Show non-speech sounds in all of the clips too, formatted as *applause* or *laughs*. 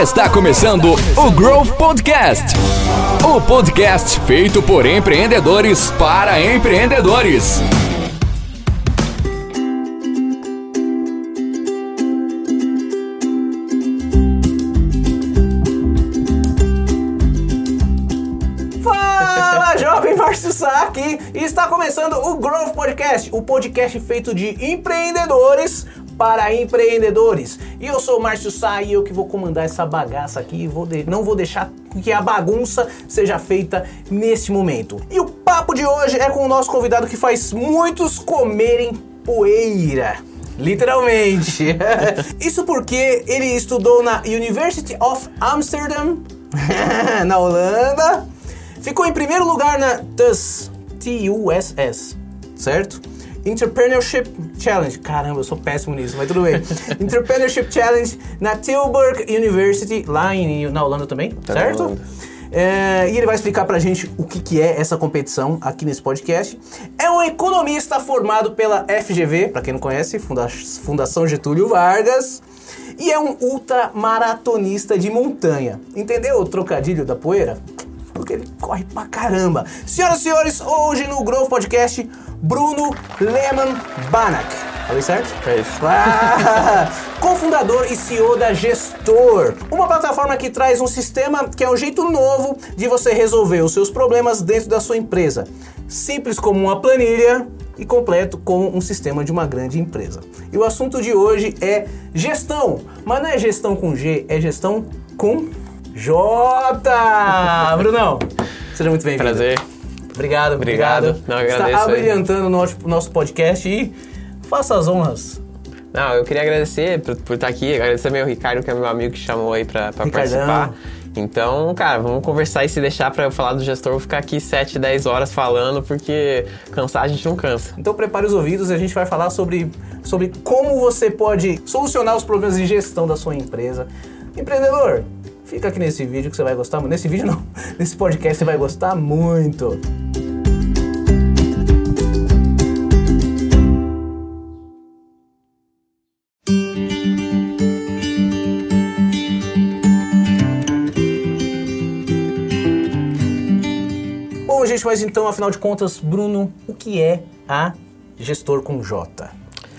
Está começando o Growth Podcast. O podcast feito por empreendedores para empreendedores. Aqui está começando o Growth Podcast, o podcast feito de empreendedores para empreendedores. E eu sou o Márcio Sá e eu que vou comandar essa bagaça aqui e vou de- não vou deixar que a bagunça seja feita neste momento. E o papo de hoje é com o nosso convidado que faz muitos comerem poeira. Literalmente. *laughs* Isso porque ele estudou na University of Amsterdam, *laughs* na Holanda. Ficou em primeiro lugar na TUS, T-U-S-S, certo? Entrepreneurship Challenge. Caramba, eu sou péssimo nisso, mas tudo bem. *laughs* Entrepreneurship Challenge na Tilburg University, lá em, na Holanda também, Tá certo? Holanda. É, e ele vai explicar pra gente o que, que é essa competição aqui nesse podcast. É um economista formado pela FGV, pra quem não conhece, Funda- Fundação Getúlio Vargas. E é um ultramaratonista de montanha. Entendeu o trocadilho da poeira? Porque ele corre pra caramba. Senhoras e senhores, hoje no Growth Podcast, Bruno Lehmann Banach. Falei certo? É isso. Ah, *laughs* cofundador e CEO da Gestor, uma plataforma que traz um sistema que é um jeito novo de você resolver os seus problemas dentro da sua empresa. Simples como uma planilha e completo como um sistema de uma grande empresa. E o assunto de hoje é gestão, mas não é gestão com G, é gestão com J. Brunão, seja muito bem-vindo. Prazer. Obrigado, Obrigado. obrigado. Não, Está agradeço aí. abrilhantando o nosso, nosso podcast e faça as honras. Não, eu queria agradecer por, por estar aqui, agradecer meu Ricardo, que é meu amigo que chamou aí pra, pra participar. Então, cara, vamos conversar e se deixar pra eu falar do gestor, eu vou ficar aqui 7, 10 horas falando, porque cansar a gente não cansa. Então prepare os ouvidos e a gente vai falar sobre, sobre como você pode solucionar os problemas de gestão da sua empresa. Empreendedor, fica aqui nesse vídeo que você vai gostar. Nesse vídeo não, *laughs* nesse podcast você vai gostar muito. Bom, gente, mas então, afinal de contas, Bruno, o que é a gestor com J?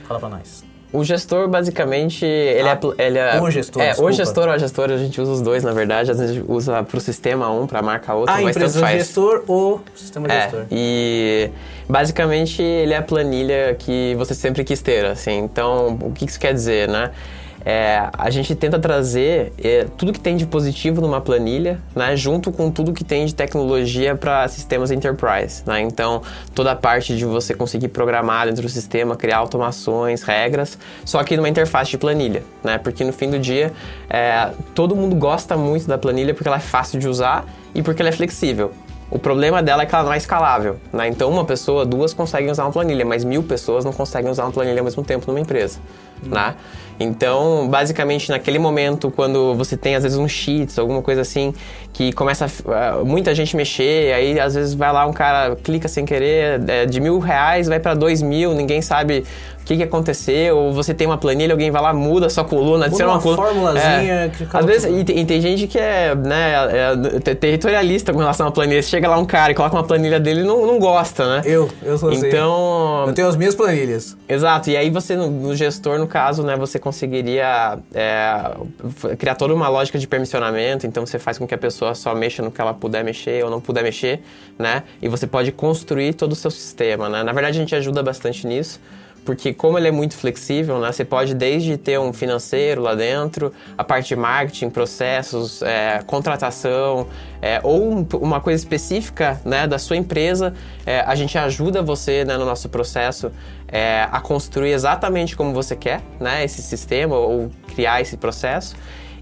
Fala pra nós. O gestor, basicamente, ele Ah, é... Ele é o gestor, É, desculpa. o gestor ou a gestora, a gente usa os dois, na verdade. Às vezes a gente usa pro sistema um, pra marca outro, A mas empresa tanto gestor ou sistema É, gestor? e basicamente ele é a planilha que você sempre quis ter, assim. Então, o que isso quer dizer, né? É, a gente tenta trazer é, tudo que tem de positivo numa planilha, né, junto com tudo que tem de tecnologia para sistemas enterprise, né? Então, toda a parte de você conseguir programar dentro do sistema, criar automações, regras, só que numa interface de planilha, né? Porque no fim do dia, é, todo mundo gosta muito da planilha porque ela é fácil de usar e porque ela é flexível. O problema dela é que ela não é escalável, né? Então uma pessoa, duas conseguem usar uma planilha, mas mil pessoas não conseguem usar uma planilha ao mesmo tempo numa empresa, né? Então, basicamente, naquele momento, quando você tem às vezes um cheats, alguma coisa assim, que começa muita gente mexer, aí às vezes vai lá um cara clica sem querer, é, de mil reais vai para dois mil, ninguém sabe o que, que aconteceu, ou você tem uma planilha, alguém vai lá, muda a sua coluna, adiciona uma uma coluna. formulazinha É. Às vezes, e, tem- e tem gente que é, né, é, te- territorialista com relação à planilha. Chega lá um cara e coloca uma planilha dele e não, não gosta, né? Eu, eu sou assim. Então, Eu tenho as minhas planilhas. Exato, e aí você, no, no gestor, no caso, né, você conseguiria é, criar toda uma lógica de permissionamento, então você faz com que a pessoa só mexa no que ela puder mexer ou não puder mexer, né, e você pode construir todo o seu sistema, né. Na verdade, a gente ajuda bastante nisso, porque como ele é muito flexível, né, você pode desde ter um financeiro lá dentro, a parte de marketing, processos, é, contratação, é, ou um- uma coisa específica né, da sua empresa, é, a gente ajuda você né, no nosso processo é, a construir exatamente como você quer né, esse sistema ou criar esse processo.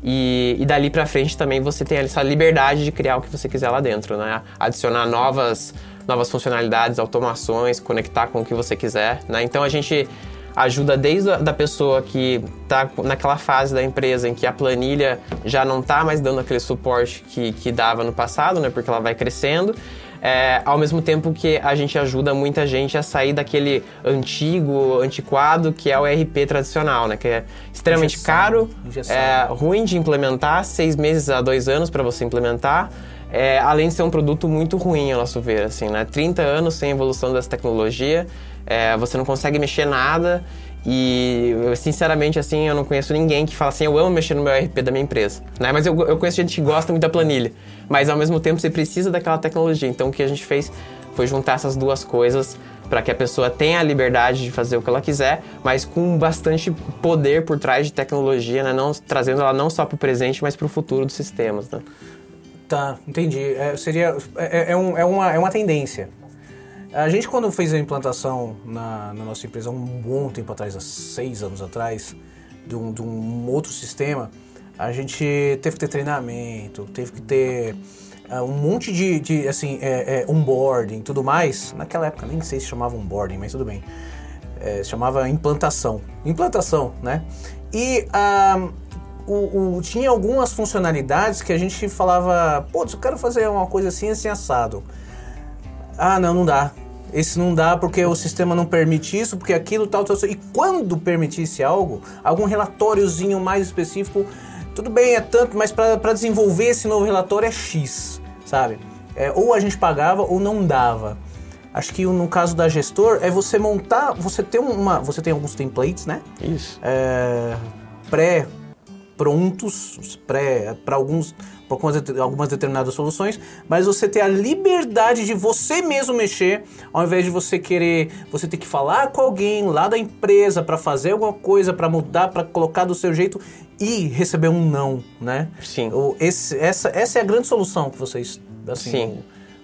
E, e dali pra frente também você tem essa liberdade de criar o que você quiser lá dentro, né? Adicionar novas, novas funcionalidades, automações, conectar com o que você quiser, né? Então a gente ajuda desde a da pessoa que está naquela fase da empresa em que a planilha já não está mais dando aquele suporte que, que dava no passado, né? Porque ela vai crescendo. É, ao mesmo tempo que a gente ajuda muita gente a sair daquele antigo, antiquado que é o ERP tradicional, né? Que é extremamente Engessado, caro, engessado. é ruim de implementar, seis meses a dois anos para você implementar. É, além de ser um produto muito ruim, ao nosso ver, assim, né? 30 anos sem evolução dessa tecnologia, é, você não consegue mexer nada e, eu, sinceramente, assim, eu não conheço ninguém que fala assim, eu amo mexer no meu RP da minha empresa, né? Mas eu, eu conheço gente que gosta muito da planilha, mas ao mesmo tempo você precisa daquela tecnologia. Então, o que a gente fez foi juntar essas duas coisas para que a pessoa tenha a liberdade de fazer o que ela quiser, mas com bastante poder por trás de tecnologia, né? Não, trazendo ela não só para o presente, mas para o futuro dos sistemas, né? Tá, entendi. É, seria, é, é, um- é uma, é uma tendência. A gente, quando fez a implantação na, na nossa empresa, um bom tempo atrás, há seis anos atrás, de um, de um outro sistema, a gente teve que ter treinamento, teve que ter ah, um monte de, de assim, é, é, onboarding tudo mais. Naquela época nem sei se chamava onboarding, mas tudo bem. É, chamava implantação. Implantação, né? E ah, o, o- tinha algumas funcionalidades que a gente falava, putz, eu quero fazer uma coisa assim, assim, assado. Ah, não, não dá. Esse não dá porque o sistema não permite isso, porque aquilo tal, tal, tal. E quando permitisse algo, algum relatóriozinho mais específico, tudo bem, é tanto, mas para desenvolver esse novo relatório é X, sabe? É, ou a gente pagava ou não dava. Acho que no caso da gestor é você montar, você tem uma, você tem alguns templates, né? Isso. é, pré prontos pré para alguns pra algumas det- algumas determinadas soluções, mas você ter a liberdade de você mesmo mexer, ao invés de você querer, você ter que falar com alguém lá da empresa para fazer alguma coisa, para mudar, para colocar do seu jeito e receber um não, né? Sim. Esse- essa, essa é a grande solução que vocês, assim, Sim.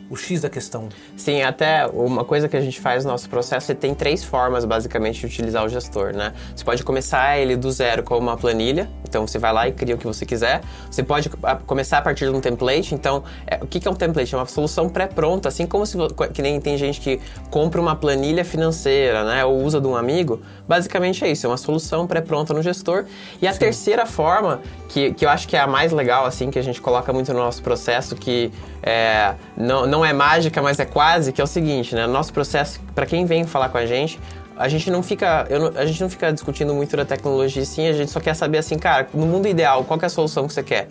O, X da questão. Sim, até uma coisa que a gente faz no nosso processo, você tem três formas, basicamente, de utilizar o gestor, né? Você pode começar ele do zero com uma planilha, então você vai lá e cria o que você quiser. Você pode ah, começar a partir de um template, então, é, o que é um template? É uma solução pré-pronta, assim como se, que nem tem gente que compra uma planilha financeira, né? Ou usa de um amigo. Basicamente é isso, é uma solução pré-pronta no gestor. E a terceira forma, que, que eu acho que é a mais legal, assim, que a gente coloca muito no nosso processo, que é, não, não é mágica, mas é quase, que é o seguinte, né? Nosso processo, para quem vem falar com a gente, a gente não fica, não- a gente não fica discutindo muito da tecnologia, sim, a gente só quer saber assim, cara, no mundo ideal, qual é a solução que você quer?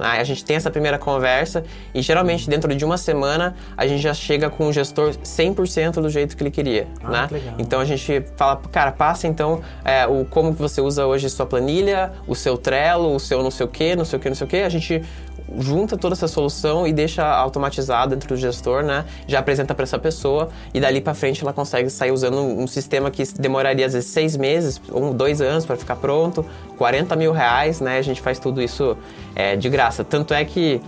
Aí a gente tem essa primeira conversa e geralmente dentro de uma semana a gente já chega com o gestor 100% do jeito que ele queria, Ah, né? que. Então a gente fala, cara, passa então é, o como que você usa hoje sua planilha, o seu Trello, o seu não sei o que, não sei o que, não sei o que. A gente junta toda essa solução e deixa automatizado dentro do gestor, né? Já apresenta para essa pessoa e dali para frente ela consegue sair usando um sistema que demoraria às vezes seis meses ou dois anos para ficar pronto, 40 mil reais, né? A gente faz tudo isso é, de graça. Tanto é que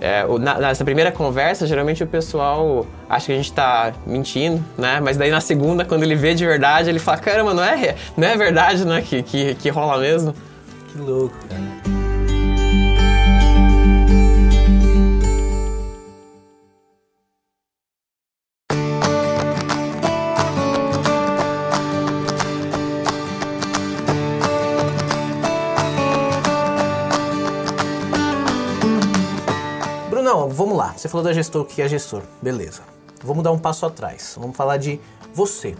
é, nessa primeira conversa, geralmente o pessoal acha que a gente tá mentindo, né? Mas daí na segunda, quando ele vê de verdade, ele fala, caramba, não é, não é verdade, né? Que, que, que rola mesmo. Que louco, cara. Brunão, vamos lá. Você falou da gestor, o que é gestor? Beleza. Vamos dar um passo atrás. Vamos falar de você.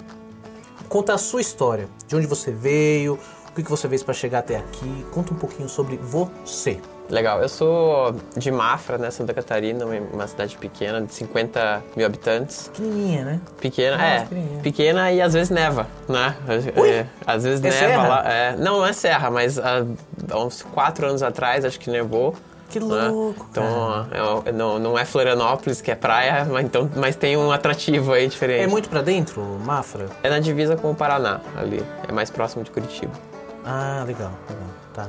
Conta a sua história, de onde você veio, o que você fez para chegar até aqui. Conta um pouquinho sobre você. Legal, eu sou de Mafra, né? Santa Catarina, uma- cidade pequena, de 50 mil habitantes. Pequenininha, né? Pequena, Nossa, é. Pequena e às vezes neva, né? Ui? É, às vezes É neva serra? lá. é. não, não é serra, mas há, há uns quatro anos atrás acho que nevou. Que né? louco, Então, é- não, não é Florianópolis, que é praia, mas, então, mas tem um atrativo aí diferente. É muito pra dentro, Mafra? É na divisa com o Paraná, ali. É mais próximo de Curitiba. Ah, legal, legal. Tá.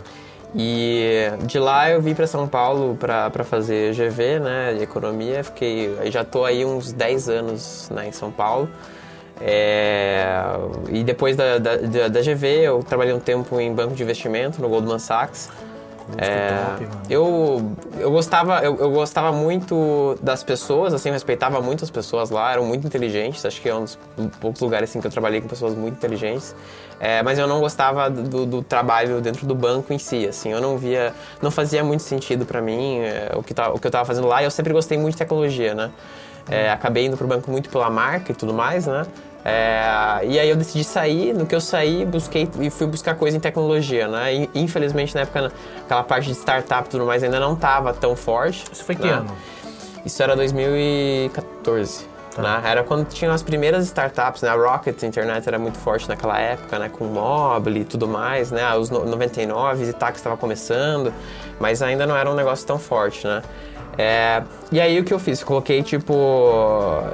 E de lá eu vim para São Paulo para fazer GV, né, de economia. Fiquei, já tô aí uns 10 anos né, em São Paulo. É, e depois da, da, da, da GV eu trabalhei um tempo em banco de investimento no Goldman Sachs. É, top, eu, eu, gostava, eu, eu gostava muito das pessoas, assim, eu respeitava muito as pessoas lá, eram muito inteligentes, acho que é um dos poucos lugares assim, que eu trabalhei com pessoas muito inteligentes. É, mas eu não gostava do, do trabalho dentro do banco em si, assim, eu não via, não fazia muito sentido para mim é, o, que tá, o que eu tava fazendo lá, e eu sempre gostei muito de tecnologia, né? É, acabei indo pro banco muito pela marca e tudo mais, né? É, e aí eu decidi sair, no que eu saí, busquei e fui buscar coisa em tecnologia, né? E, infelizmente na época aquela parte de startup e tudo mais ainda não estava tão forte. Isso foi que né? ano? Isso era 2014. Tá. Né? Era quando tinham as primeiras startups, né? A Rocket Internet era muito forte naquela época, né? Com mobile e tudo mais, né? Os no- 99 e táxi estava começando, mas ainda não era um negócio tão forte, né? É, e aí o que eu fiz? Coloquei tipo.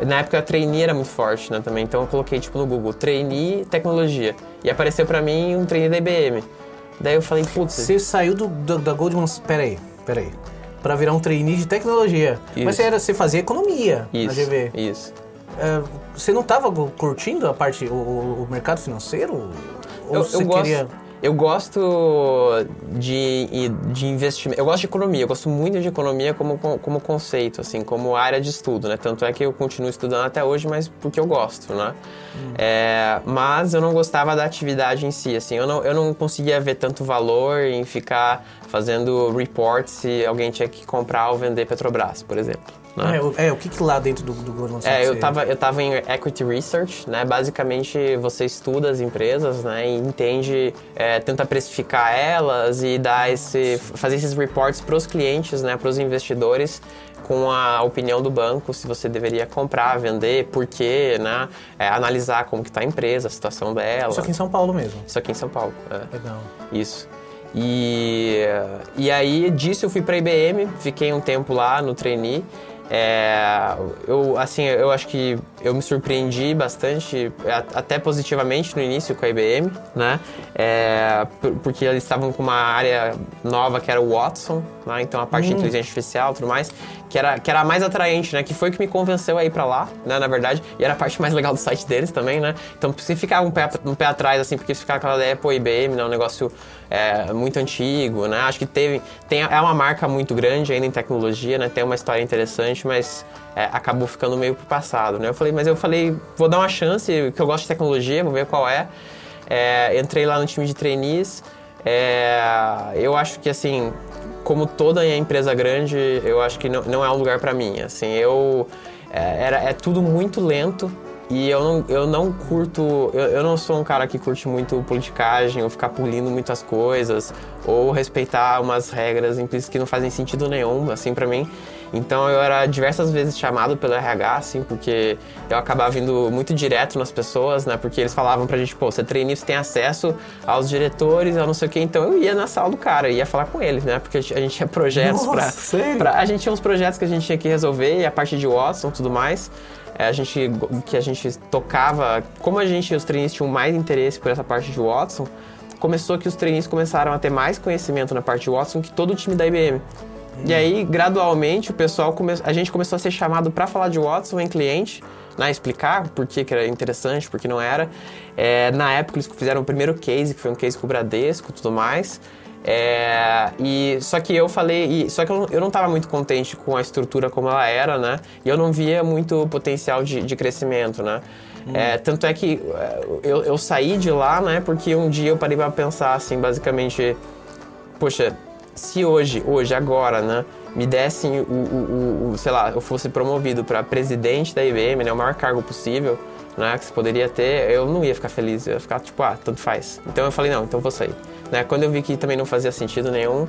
Na época a trainee era muito forte, né? Também. Então eu coloquei tipo no Google trainee tecnologia. E apareceu pra mim um trainee da IBM. Daí eu falei, putz. Você saiu do, do- da Goldman... Peraí, peraí. Pra virar um trainee de tecnologia. Mas Isso. você, era, você fazia economia Isso. na GV. Isso. É, você não tava curtindo a parte, o, o- mercado financeiro? Ou Eu, você eu gosto, queria... eu gosto de, de investimento. Eu gosto de economia. Eu gosto muito de economia como, como conceito, assim, como área de estudo, né? Tanto é que eu continuo estudando até hoje, mas porque eu gosto, né? É, mas eu não gostava da atividade em si, assim. Eu não, eu não conseguia ver tanto valor em ficar fazendo reports se alguém tinha que comprar ou vender Petrobras, por exemplo. Né? É, o- é, o que que lá dentro do, do Goldman Sachs? É, eu você- tava, eu tava em Equity Research, né? Basicamente, você estuda as empresas, né? E entende, é, tenta precificar elas e dar esse, fazer esses reports para os clientes, né? Para os investidores com a opinião do banco, se você deveria comprar, vender, por quê, né? É, analisar como que tá a empresa, a situação dela. Isso aqui em São Paulo mesmo. Isso aqui em São Paulo. é. Legal. Isso. E, e aí disso eu fui para IBM, fiquei um tempo lá no trainee. É, eu assim, eu acho que eu me surpreendi bastante, até positivamente no início com a IBM, né? É, por- porque eles estavam com uma área nova que era o Watson, né? Então a parte de inteligência artificial, e tudo mais, que era que era a mais atraente, né? Que foi o que me convenceu a ir para lá, né? Na verdade, e era a parte mais legal do site deles também, né? Então você ficava um pé, um pé atrás assim, porque ficava aquela ideia, pô, IBM, né? Um negócio é, muito antigo, né? Acho que teve tem é uma marca muito grande ainda em tecnologia, né? Tem uma história interessante, mas é, acabou ficando meio pro passado, né? Eu falei, mas eu falei, vou dar uma chance, que eu gosto de tecnologia, vou ver qual é. É, entrei lá no time de trainees. É, eu acho que assim, como toda empresa grande, eu acho que não, não é um lugar para mim. Assim, eu é, era é tudo muito lento e eu não, eu não curto, eu, eu não sou um cara que curte muito politicagem ou ficar pulindo muitas coisas ou respeitar umas regras implícitas que não fazem sentido nenhum, assim, para mim. Então eu era diversas vezes chamado pelo RH, assim, porque eu acabava vindo muito direto nas pessoas, né? Porque eles falavam pra gente, pô, você treina, você tem acesso aos diretores, a não sei o quê. Então eu ia na sala do cara, ia falar com eles, né? Porque a gente tinha projetos Nossa, pra, pra- A gente tinha uns projetos que a gente tinha que resolver, e a parte de Watson e tudo mais. é, A gente, que a gente tocava, como a gente, os trainees tinham mais interesse por essa parte de Watson, começou que os trainees começaram a ter mais conhecimento na parte de Watson que todo o time da IBM. E aí, gradualmente, o pessoal come... a gente começou a ser chamado para falar de Watson em cliente, né, explicar por que, que era interessante, por que não era. É, na época, eles fizeram o primeiro case, que foi um case com o Bradesco e tudo mais. É, e só que eu falei, e, só que eu, não- eu não estava muito contente com a estrutura como ela era, né? E eu não via muito potencial de, de crescimento, né? É, tanto é que é, eu, eu saí de lá, né? Porque um dia eu parei para pensar, assim, basicamente, poxa, se hoje, hoje, agora, né, me dessem o, o, o- sei lá, eu fosse promovido para presidente da IBM, né, o maior cargo possível, né, que você poderia ter, eu não ia ficar feliz, eu ia ficar tipo, ah, tanto faz. Então eu falei, não, então vou sair. Né, quando eu vi que também não fazia sentido nenhum,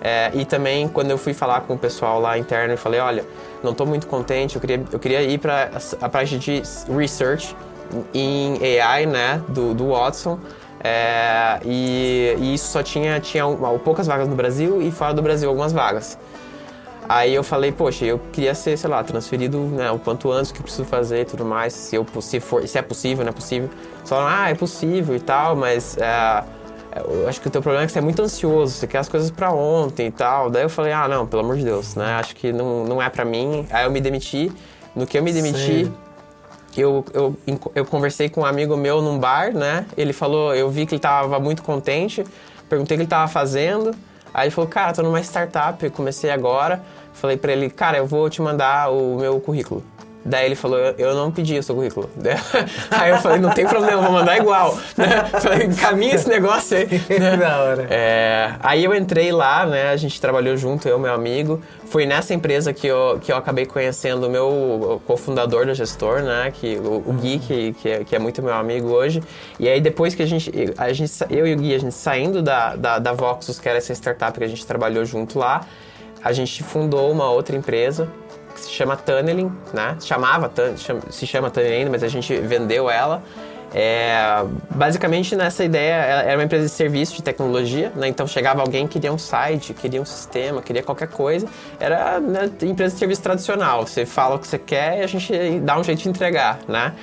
é, e também quando eu fui falar com o pessoal lá interno e falei, olha, não estou muito contente, eu queria, eu queria ir para a parte de research em AI, né, do, do Watson, é, e, e isso só tinha, tinha poucas vagas no Brasil e fora do Brasil algumas vagas. Aí eu falei, poxa, eu queria ser, sei lá, transferido né, o quanto antes, que eu preciso fazer e tudo mais, se, eu, se, for, se é possível, não é possível. Só, ah, é possível e tal, mas é, eu acho que o teu problema é que você é muito ansioso, você quer as coisas pra ontem e tal. Daí eu falei, ah, não, pelo amor de Deus, né, acho que não, não é pra mim. Aí eu me demiti, no que eu me demiti, Sério? eu, eu, eu conversei com um amigo meu num bar, né? Ele falou, eu vi que ele tava muito contente, perguntei o que ele tava fazendo. Aí ele falou, cara, tô numa startup, comecei agora. Falei pra ele, cara, eu vou te mandar o meu currículo. Daí ele falou, eu, não pedi o seu currículo. *laughs* Aí eu falei, não tem problema, vou mandar igual. *laughs* Falei, caminha esse negócio aí. *laughs* da hora. É, aí eu entrei lá, né? A gente trabalhou junto, eu e meu amigo. Foi nessa empresa que eu, que eu acabei conhecendo o meu cofundador da gestor, né? Que, o, o Gui, que, que é, que, é, muito meu amigo hoje. E aí depois que a gente, a gente eu e o Gui, a gente saindo da, da, da Voxus, que era essa startup que a gente trabalhou junto lá, a gente fundou uma outra empresa que se chama Tunneling, né? Chamava, se chama Tunneling ainda, mas a gente vendeu ela. É, basicamente nessa ideia era uma empresa de serviço de tecnologia, né? então chegava alguém queria um site, queria um sistema, queria qualquer coisa, era né, empresa de serviço tradicional. Você fala o que você quer e a gente dá um jeito de entregar, né?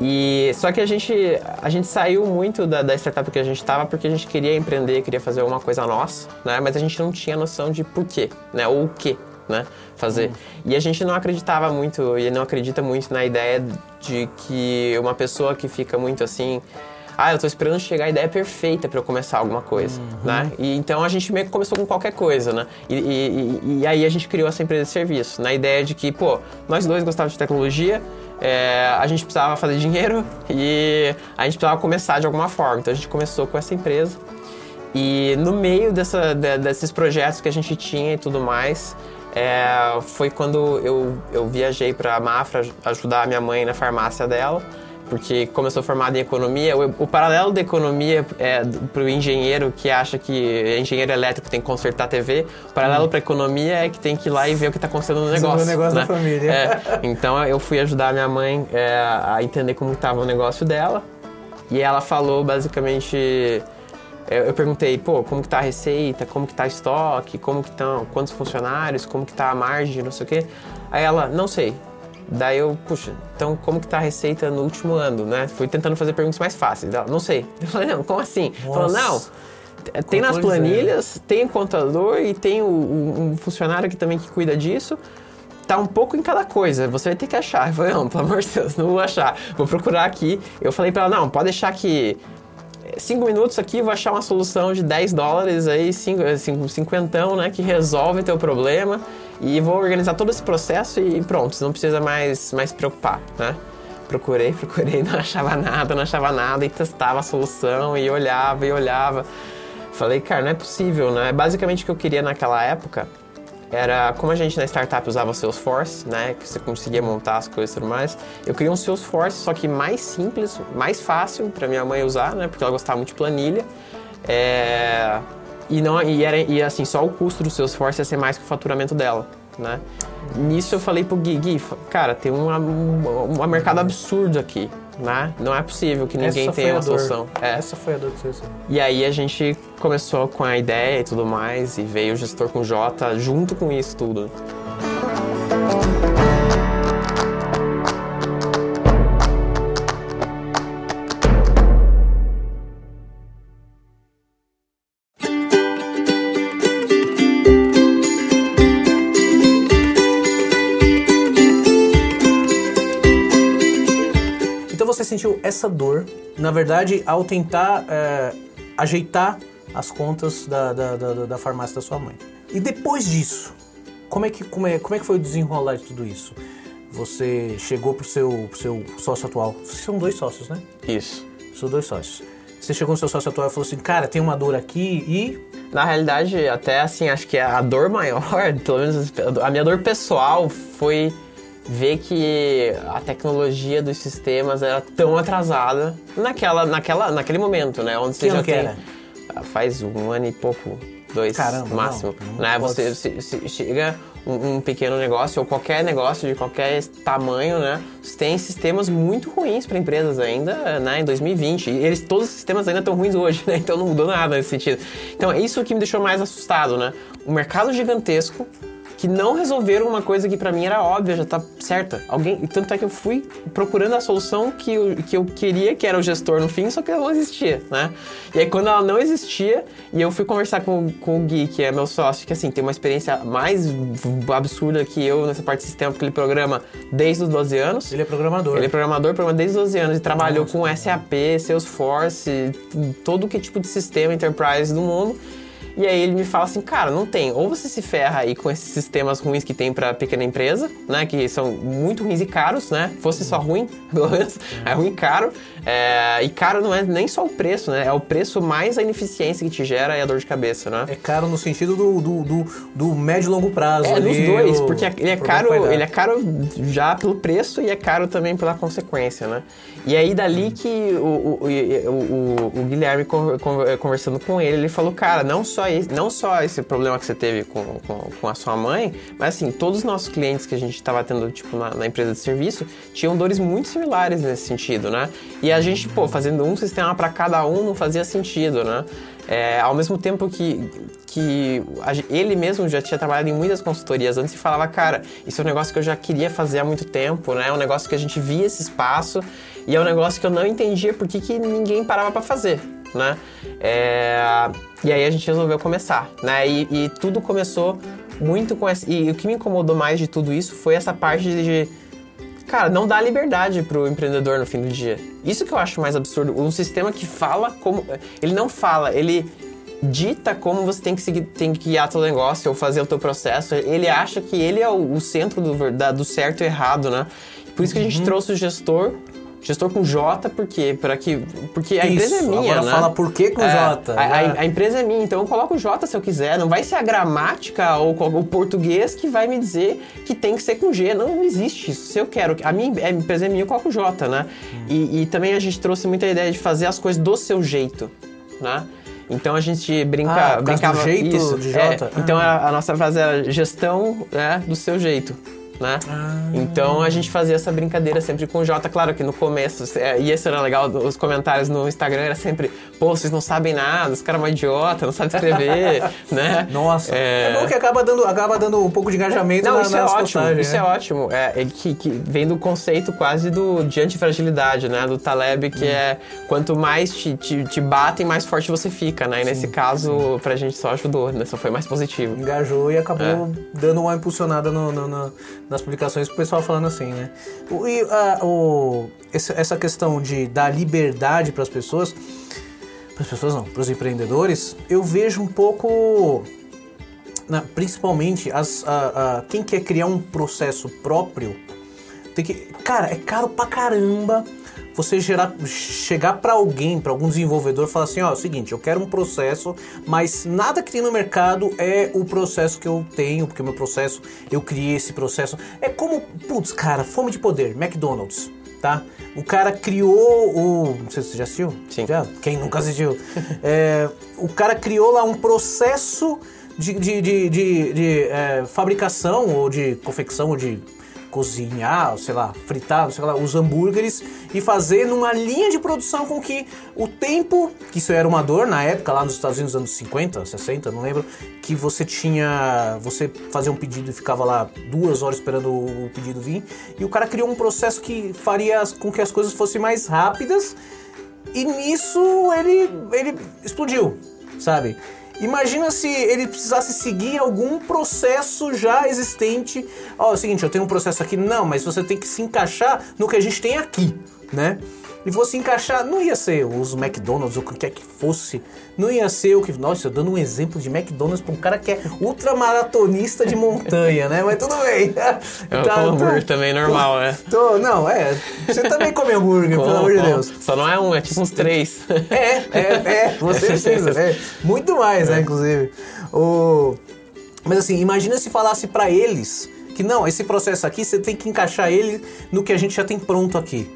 E só que a gente a gente saiu muito da, da startup que a gente estava porque a gente queria empreender, queria fazer uma coisa nossa, né? Mas a gente não tinha noção de porquê, né? Ou o que né? Fazer. Uhum. E a gente não acreditava muito, e não acredita muito na ideia de que uma pessoa que fica muito assim. Ah, eu tô esperando chegar a ideia perfeita para eu começar alguma coisa, uhum. né? E então a gente meio que começou com qualquer coisa, né? E, e, e, aí a gente criou essa empresa de serviço, na ideia de que, pô, nós dois gostávamos de tecnologia, é, a gente precisava fazer dinheiro e a gente precisava começar de alguma forma. Então a gente começou com essa empresa. E no meio dessa, de, desses projetos que a gente tinha e tudo mais, é, foi quando eu, eu viajei para a Mafra ajudar a minha mãe na farmácia dela, porque como eu sou formado em economia, o, o paralelo da economia é, para o engenheiro que acha que engenheiro elétrico tem que consertar a TV, o paralelo hum. para a economia é que tem que ir lá e ver o que está acontecendo no negócio. O negócio né? da família. É, então eu fui ajudar a minha mãe é, a entender como estava o negócio dela e ela falou basicamente eu perguntei, pô, como que tá a receita, como que tá o estoque, como que estão, quantos funcionários, como que tá a margem, não sei o quê. Aí ela, não sei. Daí eu, puxa, então como que tá a receita no último ano, né? Fui tentando fazer perguntas mais fáceis. Ela, não sei. *laughs* Eu falei, não, como assim? Falou, não, tem nas planilhas, tem o contador e tem o, um funcionário que também que cuida disso tá um pouco em cada coisa, você vai ter que achar. Eu falei, não, pelo amor de Deus, não vou achar. Vou procurar aqui. Eu falei para ela, não, pode deixar que cinco minutos aqui, vou achar uma solução de 10 dólares aí, cinco, cinco, cinquentão, né, que resolve teu problema e vou organizar todo esse processo e pronto, você não precisa mais, mais preocupar, né? Procurei, *laughs* procurei, não achava nada, não achava nada e testava a solução e olhava e olhava. Falei, cara, não é possível, né? Basicamente o que eu queria naquela época era como a gente na startup usava Salesforce, né, que você conseguia montar as coisas e tudo mais. Eu queria um Salesforce só que mais simples, mais fácil para minha mãe usar, né, porque ela gostava muito de planilha. É... E não e era e assim só o custo do Salesforce ia ser mais que o faturamento dela, né? Nisso eu falei pro Gui, Gui cara, tem um mercado absurdo aqui né? Não é possível que ninguém tenha uma solução. É. Essa foi a dor E aí a gente começou com a ideia e tudo mais, e veio o gestor com J junto com isso tudo. Essa dor, na verdade, ao tentar é, ajeitar as contas da, da, da, da, farmácia da sua mãe. E depois disso, como é que, como é, como é que foi o desenrolar de tudo isso? Você chegou pro seu, pro seu sócio atual. Vocês são dois sócios, né? Isso. São dois sócios. Você chegou no seu sócio atual e falou assim, cara, tem uma dor aqui e... Na realidade, até assim, acho que a dor maior, *laughs* pelo menos a minha dor pessoal foi ver que a tecnologia dos sistemas era tão atrasada naquela, naquela, naquele momento, né? Onde você que já tem. Era? Ah, faz um ano e pouco, dois Caramba, máximo. Não, não né? Você se, se chega um, um, pequeno negócio ou qualquer negócio de qualquer tamanho, né? Você tem sistemas muito ruins para empresas ainda, né? Em 2020 e eles todos os sistemas ainda estão ruins hoje, *laughs* né? Então não mudou nada nesse sentido. Então é isso que me deixou mais assustado, né? Um mercado gigantesco que não resolveram uma coisa que para mim era óbvia, já tá certa. Alguém, tanto é que eu fui procurando a solução que eu, que eu queria, que era o gestor no fim, só que ela não existia, né? E aí quando ela não existia, e eu fui conversar com, com o Gui, que é meu sócio, que assim, tem uma experiência mais absurda que eu nessa parte de sistema, porque ele programa desde os 12 anos. Ele é programador. Ele é programador, programa desde os 12 anos e trabalhou Nossa. com SAP, Salesforce, todo que tipo de sistema enterprise do mundo. E aí ele me fala assim, cara, não tem. Ou você se ferra aí com esses sistemas ruins que tem para pequena empresa, né? Que são muito ruins e caros, né? Fosse só ruim, *laughs* pelo menos, é ruim e caro. É, e caro não é nem só o preço, né? É o preço mais a ineficiência que te gera e a dor de cabeça, né? É caro no sentido do, do, do, do médio e longo prazo. É, ali, nos dois, porque ele é vai caro, ele é caro já pelo preço e é caro também pela consequência, né? E aí dali que o, o, o, o- Guilherme con- conversando com ele, ele falou, cara, não só esse, não só esse problema que você teve com, com, com a sua mãe, mas assim, todos os nossos clientes que a gente estava tendo, tipo, na, na empresa de serviço, tinham dores muito similares nesse sentido, né? E a gente, pô, fazendo um sistema para cada um não fazia sentido, né? É, ao mesmo tempo que, que ele mesmo já tinha trabalhado em muitas consultorias antes e falava, cara, isso é um negócio que eu já queria fazer há muito tempo, né? É um negócio que a gente via esse espaço e é um negócio que eu não entendia por que, que ninguém parava para fazer, né? É, e aí a gente resolveu começar, né? E, e tudo começou muito com essa... E o que me incomodou mais de tudo isso foi essa parte de Cara, não dá liberdade pro empreendedor no fim do dia. Isso que eu acho mais absurdo. Um sistema que fala como. Ele não fala, ele dita como você tem que seguir, tem que guiar teu negócio ou fazer o teu processo. Ele acha que ele é o, o centro do, da- do certo e errado, né? Por isso que a gente trouxe o gestor. Gestor com J, por quê? Para que, porque a empresa é minha, agora né? fala por que com É, J, A, a- né? a empresa é minha, então eu coloco o J se eu quiser. Não vai ser a gramática ou o português que vai me dizer que tem que ser com G. Não, não existe isso. Se eu quero. A minha a empresa é minha, eu coloco o J, né? E, e também a gente trouxe muita ideia de fazer as coisas do seu jeito, né? Então a gente brinca, Ah, causa do brincava jeito isso. de é, J? então Ah. a, a nossa frase era gestão né, do seu jeito. Né? Ah. Então a gente fazia essa brincadeira sempre com o Jota. Claro que no começo, é, e esse era legal, os comentários no Instagram era sempre: pô, vocês não sabem nada, os caras são idiota, não sabem escrever, *laughs* né? Nossa. É... É... bom que acaba dando, acaba dando um pouco de engajamento Não, na, isso é ótimo, isso né? é ótimo. É, é que, que vem do conceito quase do de antifragilidade, né? Do Taleb, que é quanto mais te, te, te batem, mais forte você fica, né? E nesse caso, pra gente só ajudou, né? Só foi mais positivo. Engajou e acabou É. dando uma impulsionada no- no- no- nas publicações pro pessoal falando assim, né? O- e a- o- essa questão de dar liberdade para as pessoas, para as pessoas não, para os empreendedores, eu vejo um pouco, na- principalmente as, a- a- quem quer criar um processo próprio, tem que, cara, é caro pra caramba você gerar, chegar pra alguém, pra algum desenvolvedor, falar assim, ó, é o seguinte, eu quero um processo, mas nada que tem no mercado é o processo que eu tenho, porque o meu processo, eu criei esse processo. É como, putz, cara, fome de poder, McDonald's. Tá? O cara criou o. Não sei se você já assistiu. Sim. Já? Quem nunca assistiu? *laughs* É, o cara criou lá um processo de, de, de, de- de, é, fabricação ou de confecção ou de cozinhar, sei lá, fritar, sei lá, os hambúrgueres e fazer numa linha de produção com que o tempo, que isso era uma dor na época, lá nos Estados Unidos, anos 50, 60, não lembro, que você tinha. Você fazia um pedido e ficava lá duas horas esperando o pedido vir. E o cara criou um processo que faria com que as coisas fossem mais rápidas. E nisso ele, ele explodiu, sabe? Imagina se ele precisasse seguir algum processo já existente. Ó, é o seguinte, eu tenho um processo aqui. Não, mas você tem que se encaixar no que a gente tem aqui, né? E você encaixar, não ia ser os McDonald's ou o que quer que fosse. Não ia ser o que. Nossa, eu dando um exemplo de McDonald's pra um cara que é ultramaratonista de montanha, né? Mas tudo bem. *laughs* Eu Tá, tô- hambúrguer também normal, né? Tô, não, é. Você também come hambúrguer, pelo amor de. Deus. Só não é um, é tipo uns três. É, é, é, você precisa. É, muito mais, né, inclusive. O... Mas assim, imagina se falasse pra eles que não, esse processo aqui você tem que encaixar ele no que a gente já tem pronto aqui.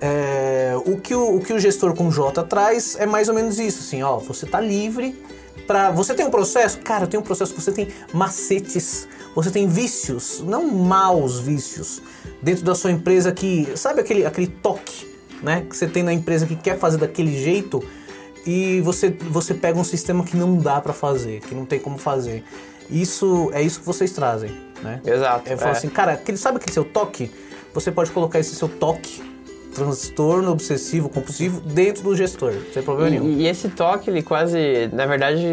É, o, que o, o que o gestor com J traz é mais ou menos isso, assim, ó, você tá livre para você tem um processo, cara, eu tenho um processo, você tem macetes, você tem vícios, não maus vícios dentro da sua empresa que, sabe aquele aquele toque, né, que você tem na empresa que quer fazer daquele jeito e você você pega um sistema que não dá para fazer, que não tem como fazer. Isso é isso que vocês trazem, né? Exato, É, é. assim, cara, aquele, sabe aquele seu toque? Você pode colocar esse seu toque, transtorno obsessivo compulsivo, dentro do gestor, sem problema nenhum. E, e esse toque, ele quase, na verdade,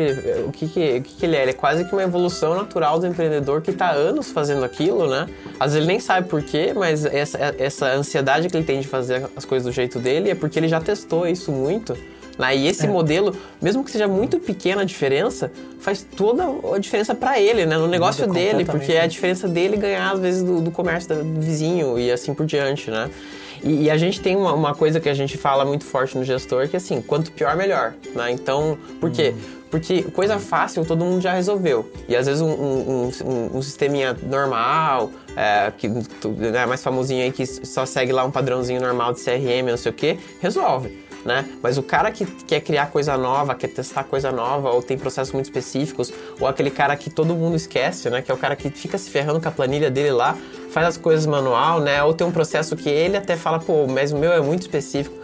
o que que, o que que ele é? Ele é quase que uma evolução natural do empreendedor que está anos fazendo aquilo, né? Às vezes ele nem sabe por quê, mas essa, essa ansiedade que ele tem de fazer as coisas do jeito dele é porque ele já testou isso muito Né? E esse É. modelo, mesmo que seja muito pequena a diferença, faz toda a diferença para ele, né? No negócio dele, porque é a diferença dele ganhar, às vezes, do, do comércio do vizinho e assim por diante, né? E, e a gente tem uma, uma coisa que a gente fala muito forte no gestor, que assim, quanto pior, melhor, né? Então, por quê? Uhum. Porque coisa fácil todo mundo já resolveu. E às vezes um, um, um, um sisteminha normal, é, que né, mais famosinho aí, que só segue lá um padrãozinho normal de CRM, não sei o quê, resolve. Né? Mas o cara que quer criar coisa nova, quer testar coisa nova, ou tem processos muito específicos, ou aquele cara que todo mundo esquece, né? Que é o cara que fica se ferrando com a planilha dele lá, faz as coisas manual, né? Ou tem um processo que ele até fala, pô, mas o meu é muito específico,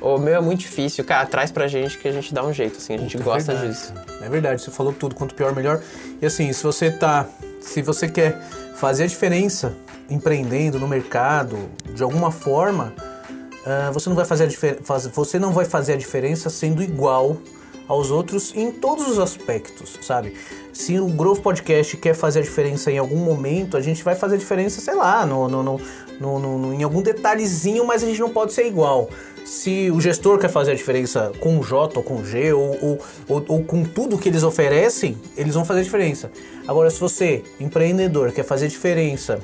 o meu é muito difícil. Cara, traz pra gente que a gente dá um jeito, assim, a gente é gosta verdade. disso. É verdade, você falou tudo, quanto pior, melhor. E assim, se você tá. Se você quer fazer a diferença empreendendo no mercado, de alguma forma, ah, você não vai fazer a você não vai fazer a diferença sendo igual aos outros em todos os aspectos, sabe? Se o Growth Podcast quer fazer a diferença em algum momento, a gente vai fazer a diferença, sei lá, no, no, no, no- em algum detalhezinho, mas a gente não pode ser igual. Se o gestor quer fazer a diferença com J ou com G ou, ou, ou, ou com tudo que eles oferecem, eles vão fazer a diferença. Agora, se você, empreendedor, quer fazer a diferença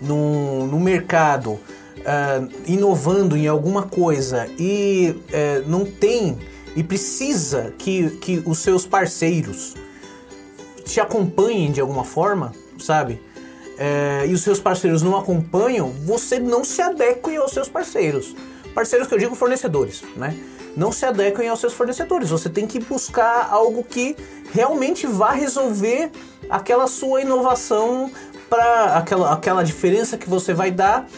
no, no mercado, ah, inovando em alguma coisa e eh, não tem e precisa que, que os seus parceiros te acompanhem de alguma forma, sabe? É, e os seus parceiros não acompanham, você não se adeque aos seus parceiros. Parceiros que eu digo fornecedores, né? Não se adequem aos seus fornecedores. Você tem que buscar algo que realmente vá resolver aquela sua inovação para aquela, aquela diferença que você vai dar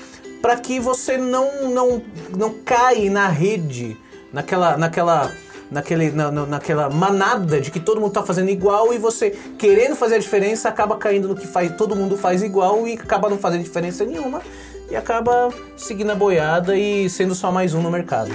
para que você não não não caia na rede, naquela naquela naquele, na, na- naquela manada de que todo mundo tá fazendo igual e você querendo fazer a diferença acaba caindo no que faz, todo mundo faz igual e acaba não fazendo diferença nenhuma e acaba seguindo a boiada e sendo só mais um no mercado.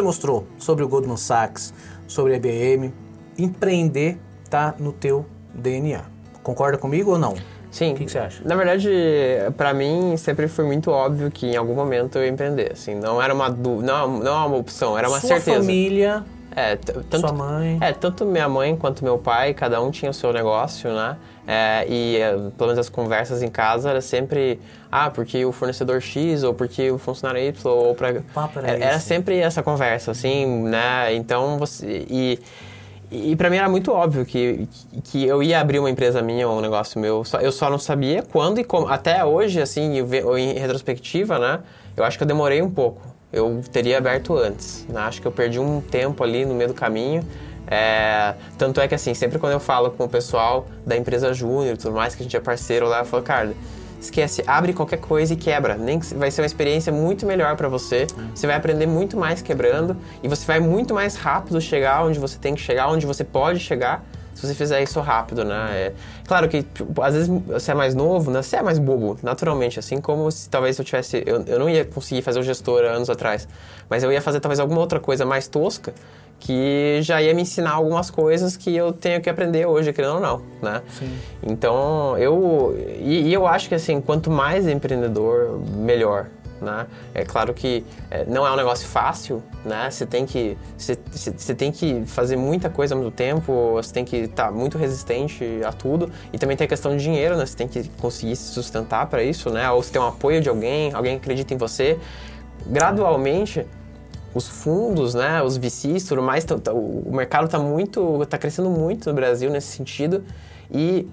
Você mostrou sobre o Goldman Sachs, sobre a IBM, empreender tá no teu DNA. Concorda comigo ou não? Sim. O que, que você acha? Na verdade, pra mim sempre foi muito óbvio que em algum momento eu ia empreender. Assim, não era uma du... não, não é uma opção, era uma Sua certeza. família, É, tanto, sua mãe. É, tanto minha mãe quanto meu pai, cada um tinha o seu negócio, né? É, e é, pelo menos as conversas em casa era sempre, ah, porque o fornecedor X, ou porque o funcionário Y, ou pra... papo era era, era esse. sempre essa conversa, assim, né? Então você... E, e pra mim era muito óbvio que, que eu ia abrir uma empresa minha ou um negócio meu. Eu só não sabia quando e como. Até hoje, assim, em retrospectiva, né? Eu acho que eu demorei um pouco. Eu teria aberto antes. Né? Acho que eu perdi um tempo ali no meio do caminho. É, tanto é que, assim, sempre quando eu falo com o pessoal da empresa Júnior e tudo mais, que a gente é parceiro lá, eu falo, cara, esquece, abre qualquer coisa e quebra. Nem que vai ser uma experiência muito melhor para você. Você vai aprender muito mais quebrando e você vai muito mais rápido chegar onde você tem que chegar, onde você pode chegar. Se você fizer isso rápido, né? É, claro que, tipo, às vezes, você é mais novo, né? Você é mais bobo, naturalmente. Assim como se talvez eu tivesse... Eu, eu não ia conseguir fazer o gestor anos atrás. Mas eu ia fazer talvez alguma outra coisa mais tosca que já ia me ensinar algumas coisas que eu tenho que aprender hoje, querendo ou não, né? Sim. Então, eu... E, e eu acho que, assim, quanto mais empreendedor, melhor, né? É claro que é, não é um negócio fácil, né? Você tem que você, tem que fazer muita coisa ao mesmo tempo, você tem que estar muito resistente a tudo e também tem a questão de dinheiro, né? Você tem que conseguir se sustentar para isso, né? Ou você tem um apoio de alguém, alguém acredita em você. Gradualmente os fundos, né, os VCs, tudo mais, o mercado está muito, está crescendo muito no Brasil nesse sentido e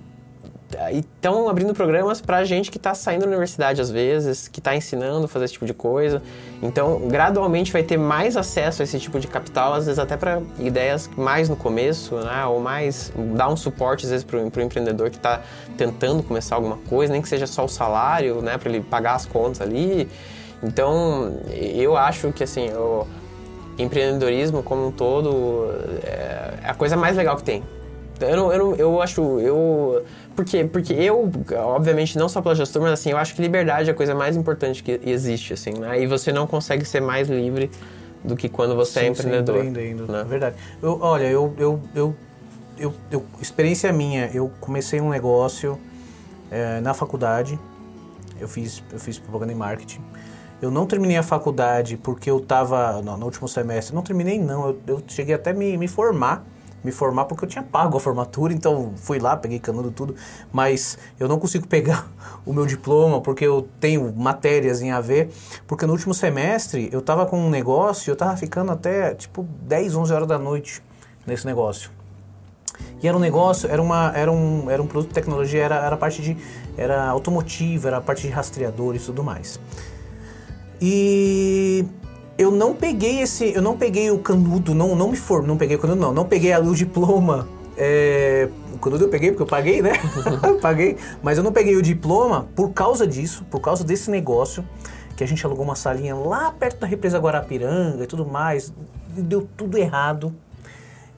estão abrindo programas para gente que está saindo da universidade às vezes, que está ensinando a fazer esse tipo de coisa. Então, gradualmente vai ter mais acesso a esse tipo de capital, às vezes até para ideias mais no começo, né? Ou mais dar um suporte às vezes para o empreendedor que está tentando começar alguma coisa, nem que seja só o salário, né? Para ele pagar as contas ali. Então, eu acho que assim, o empreendedorismo como um todo é a coisa mais legal que tem Eu, não, eu, não, eu acho. Eu, porque, porque eu, obviamente, não só pela gestor, mas assim, eu acho que liberdade é a coisa mais importante que existe, assim, né? E você não consegue ser mais livre do que quando você é Sim, empreendedor. empreendendo, né? é verdade. Eu, olha, eu, eu, eu, eu, eu- experiência minha, eu comecei um negócio eh, na faculdade, eu fiz, eu fiz propaganda e marketing. Eu não terminei a faculdade porque eu estava no, no último semestre, não terminei não, eu, eu cheguei até me, me formar, me formar porque eu tinha pago a formatura, então fui lá, peguei canudo tudo, mas eu não consigo pegar *laughs* o meu diploma porque eu tenho matérias em AV, porque no último semestre eu estava com um negócio, eu estava ficando até tipo 10, 11 horas da noite nesse negócio. E era um negócio, era, uma, era, um, era um produto de tecnologia, era, era parte de. Era automotivo, era parte de rastreadores e tudo mais. E eu não peguei esse. Eu não peguei o canudo, não, não me formei, não peguei o canudo, não, não peguei o diploma. é, o canudo eu peguei porque eu paguei, né? *laughs* paguei. Mas eu não peguei o diploma por causa disso, por causa desse negócio, que a gente alugou uma salinha lá perto da represa Guarapiranga e tudo mais. E deu tudo errado.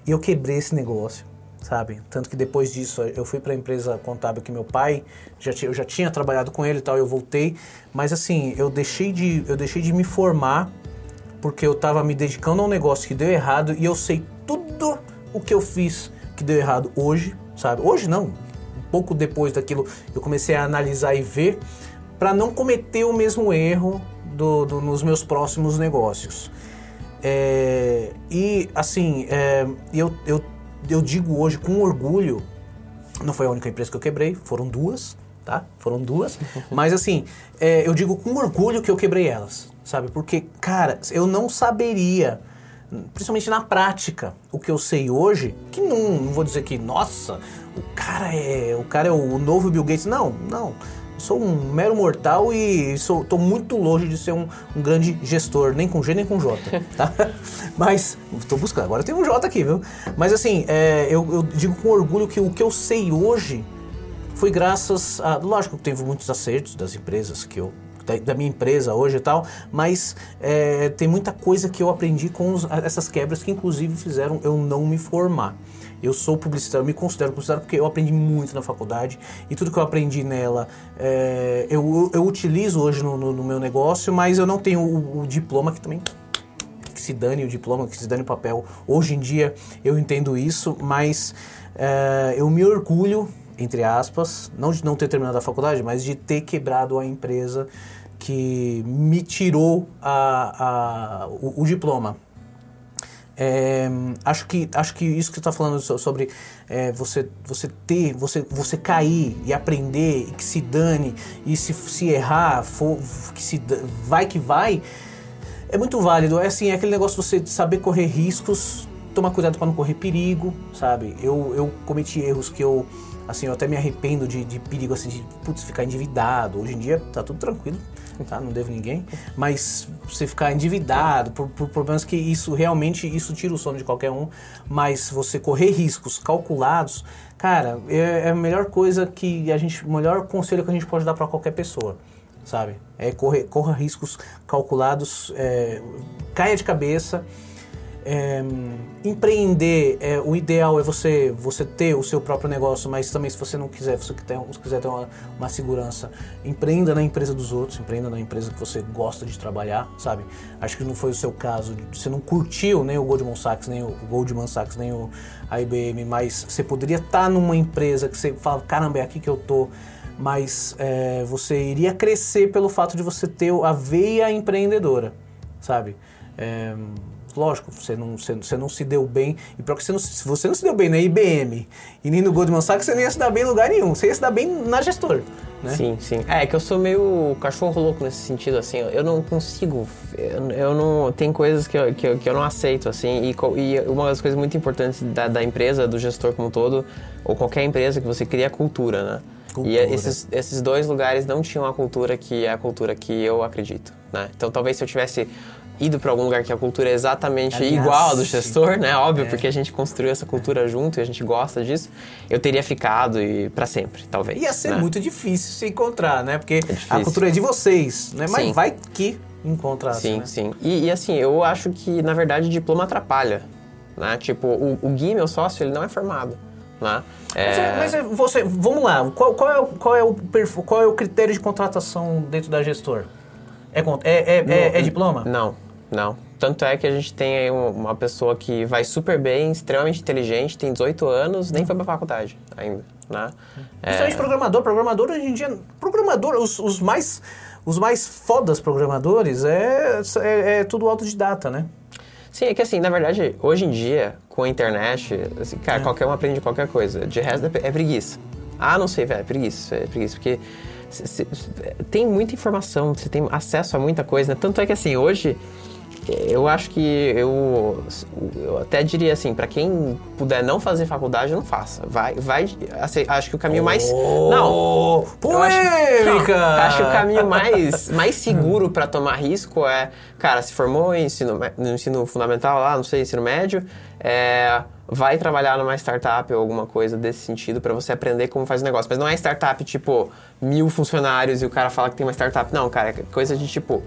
E eu quebrei esse negócio, sabe? Tanto que depois disso eu fui para a empresa contábil que meu pai já tinha, eu já tinha trabalhado com ele e tal, eu voltei, mas assim, eu deixei de eu deixei de me formar porque eu estava me dedicando a um negócio que deu errado e eu sei tudo o que eu fiz que deu errado hoje, sabe? Hoje não, um pouco depois daquilo eu comecei a analisar e ver para não cometer o mesmo erro do, do- nos meus próximos negócios. É, e assim, é, eu, eu, eu digo hoje com orgulho, não foi a única empresa que eu quebrei, foram duas, tá? Foram duas. *laughs* Mas assim, é, eu digo com orgulho que eu quebrei elas, sabe? Porque, cara, eu não saberia, principalmente na prática, o que eu sei hoje, que não, não vou dizer que, nossa, o cara é, o cara é o novo Bill Gates. Não, não. Sou um mero mortal e sou, tô muito longe de ser um, um grande gestor, nem com G nem com J, tá? *laughs* Mas, tô buscando, agora tem um J aqui, viu? Mas assim, é, eu, eu digo com orgulho que o que eu sei hoje foi graças a. Lógico que teve muitos acertos das empresas que eu. Da, da minha empresa hoje e tal, mas é, tem muita coisa que eu aprendi com os- essas quebras que, inclusive, fizeram eu não me formar. Eu sou publicitário, eu me considero publicitário porque eu aprendi muito na faculdade e tudo que eu aprendi nela é, eu, eu utilizo hoje no, no- no meu negócio, mas eu não tenho o, o diploma que também que se dane o diploma, que se dane o papel. Hoje em dia eu entendo isso, mas eh, eu me orgulho, entre aspas, não de não ter terminado a faculdade, mas de ter quebrado a empresa que me tirou a, a- o, o diploma. É, acho que acho que isso que você está falando so- sobre é, você você ter você você cair e aprender e que se dane e se, se errar for, que se vai que vai é muito válido é assim é aquele negócio você saber correr riscos tomar cuidado para não correr perigo sabe eu, eu cometi erros que eu assim eu até me arrependo de, de perigo assim de putz, ficar endividado. Hoje em dia tá tudo tranquilo tá? Não devo ninguém. Mas você ficar endividado por, por problemas que isso realmente isso tira o sono de qualquer um mas você correr riscos calculados cara é, é a melhor coisa que a gente o melhor conselho que a gente pode dar para qualquer pessoa sabe? É correr corra riscos calculados é, caia de cabeça é, empreender, é, o ideal é você você ter o seu próprio negócio, mas também se você não quiser, se você quiser, se quiser ter uma, uma segurança, empreenda na empresa dos outros, empreenda na empresa que você gosta de trabalhar, sabe? Acho que não foi o seu caso, você não curtiu nem o Goldman Sachs, nem o Goldman Sachs, nem o a IBM, mas você poderia estar numa empresa que você fala, caramba, é aqui que eu tô, mas é, você iria crescer pelo fato de você ter a veia empreendedora, sabe? É, lógico, você não, você, você não se deu bem. E pior que você não, se você não se deu bem na IBM e nem no Goldman Sachs, você não ia se dar bem em lugar nenhum. Você ia se dar bem na gestor. Né? Sim, sim. É que eu sou meio cachorro louco nesse sentido, assim. Eu não consigo. Eu, não. Tem coisas que eu, que, eu, que eu não aceito, assim. E, e uma das coisas muito importantes da, da empresa, do gestor como um todo, ou qualquer empresa que você cria é a cultura, né? Cultura. E esses, esses dois lugares não tinham a cultura que é a cultura que eu acredito, né? Então talvez se eu tivesse ido para algum lugar que a cultura é exatamente Aliás, igual a do gestor, né? Óbvio, É. porque a gente construiu essa cultura junto e a gente gosta disso, eu teria ficado e para sempre, talvez. Ia ser né? muito difícil se encontrar, né? Porque a difícil. cultura é de vocês, né? Mas Sim. vai que encontrasse, Sim, né? sim. E, e, assim, eu acho que, na verdade, diploma atrapalha. Né? Tipo, o, o Gui, meu sócio, ele não é formado. né? Mas, é, mas é você, vamos lá, qual, qual, é, o- qual, é o qual é o critério de contratação dentro da gestor? É, é, é, é, é diploma? Não, não. Tanto é que a gente tem aí um- uma pessoa que vai super bem, extremamente inteligente, tem 18 anos, nem foi pra faculdade ainda, né? Principalmente programador. Programador hoje em dia. Programador, os, os mais. Os mais fodas programadores é, é, é tudo autodidata, né? Sim, é que assim, na verdade, hoje em dia, com a internet, assim, cara, qualquer um aprende qualquer coisa. De resto, é, é preguiça. Ah, não sei, velho, é preguiça, é preguiça, porque tem muita informação, você tem acesso a muita coisa, né? Tanto é que assim, hoje, eu acho que eu, eu até diria assim, pra quem puder não fazer faculdade, não faça. Vai, vai, assim, acho que o caminho mais... Não, Oh, eu acho, polêmica! não, acho que o caminho mais, mais seguro para tomar risco é, cara, se formou em ensino, no ensino fundamental lá, não sei, ensino médio, é, vai trabalhar numa startup ou alguma coisa desse sentido para você aprender como faz o negócio. Mas não é startup tipo mil funcionários e o cara fala que tem uma startup. Não, cara, é coisa de tipo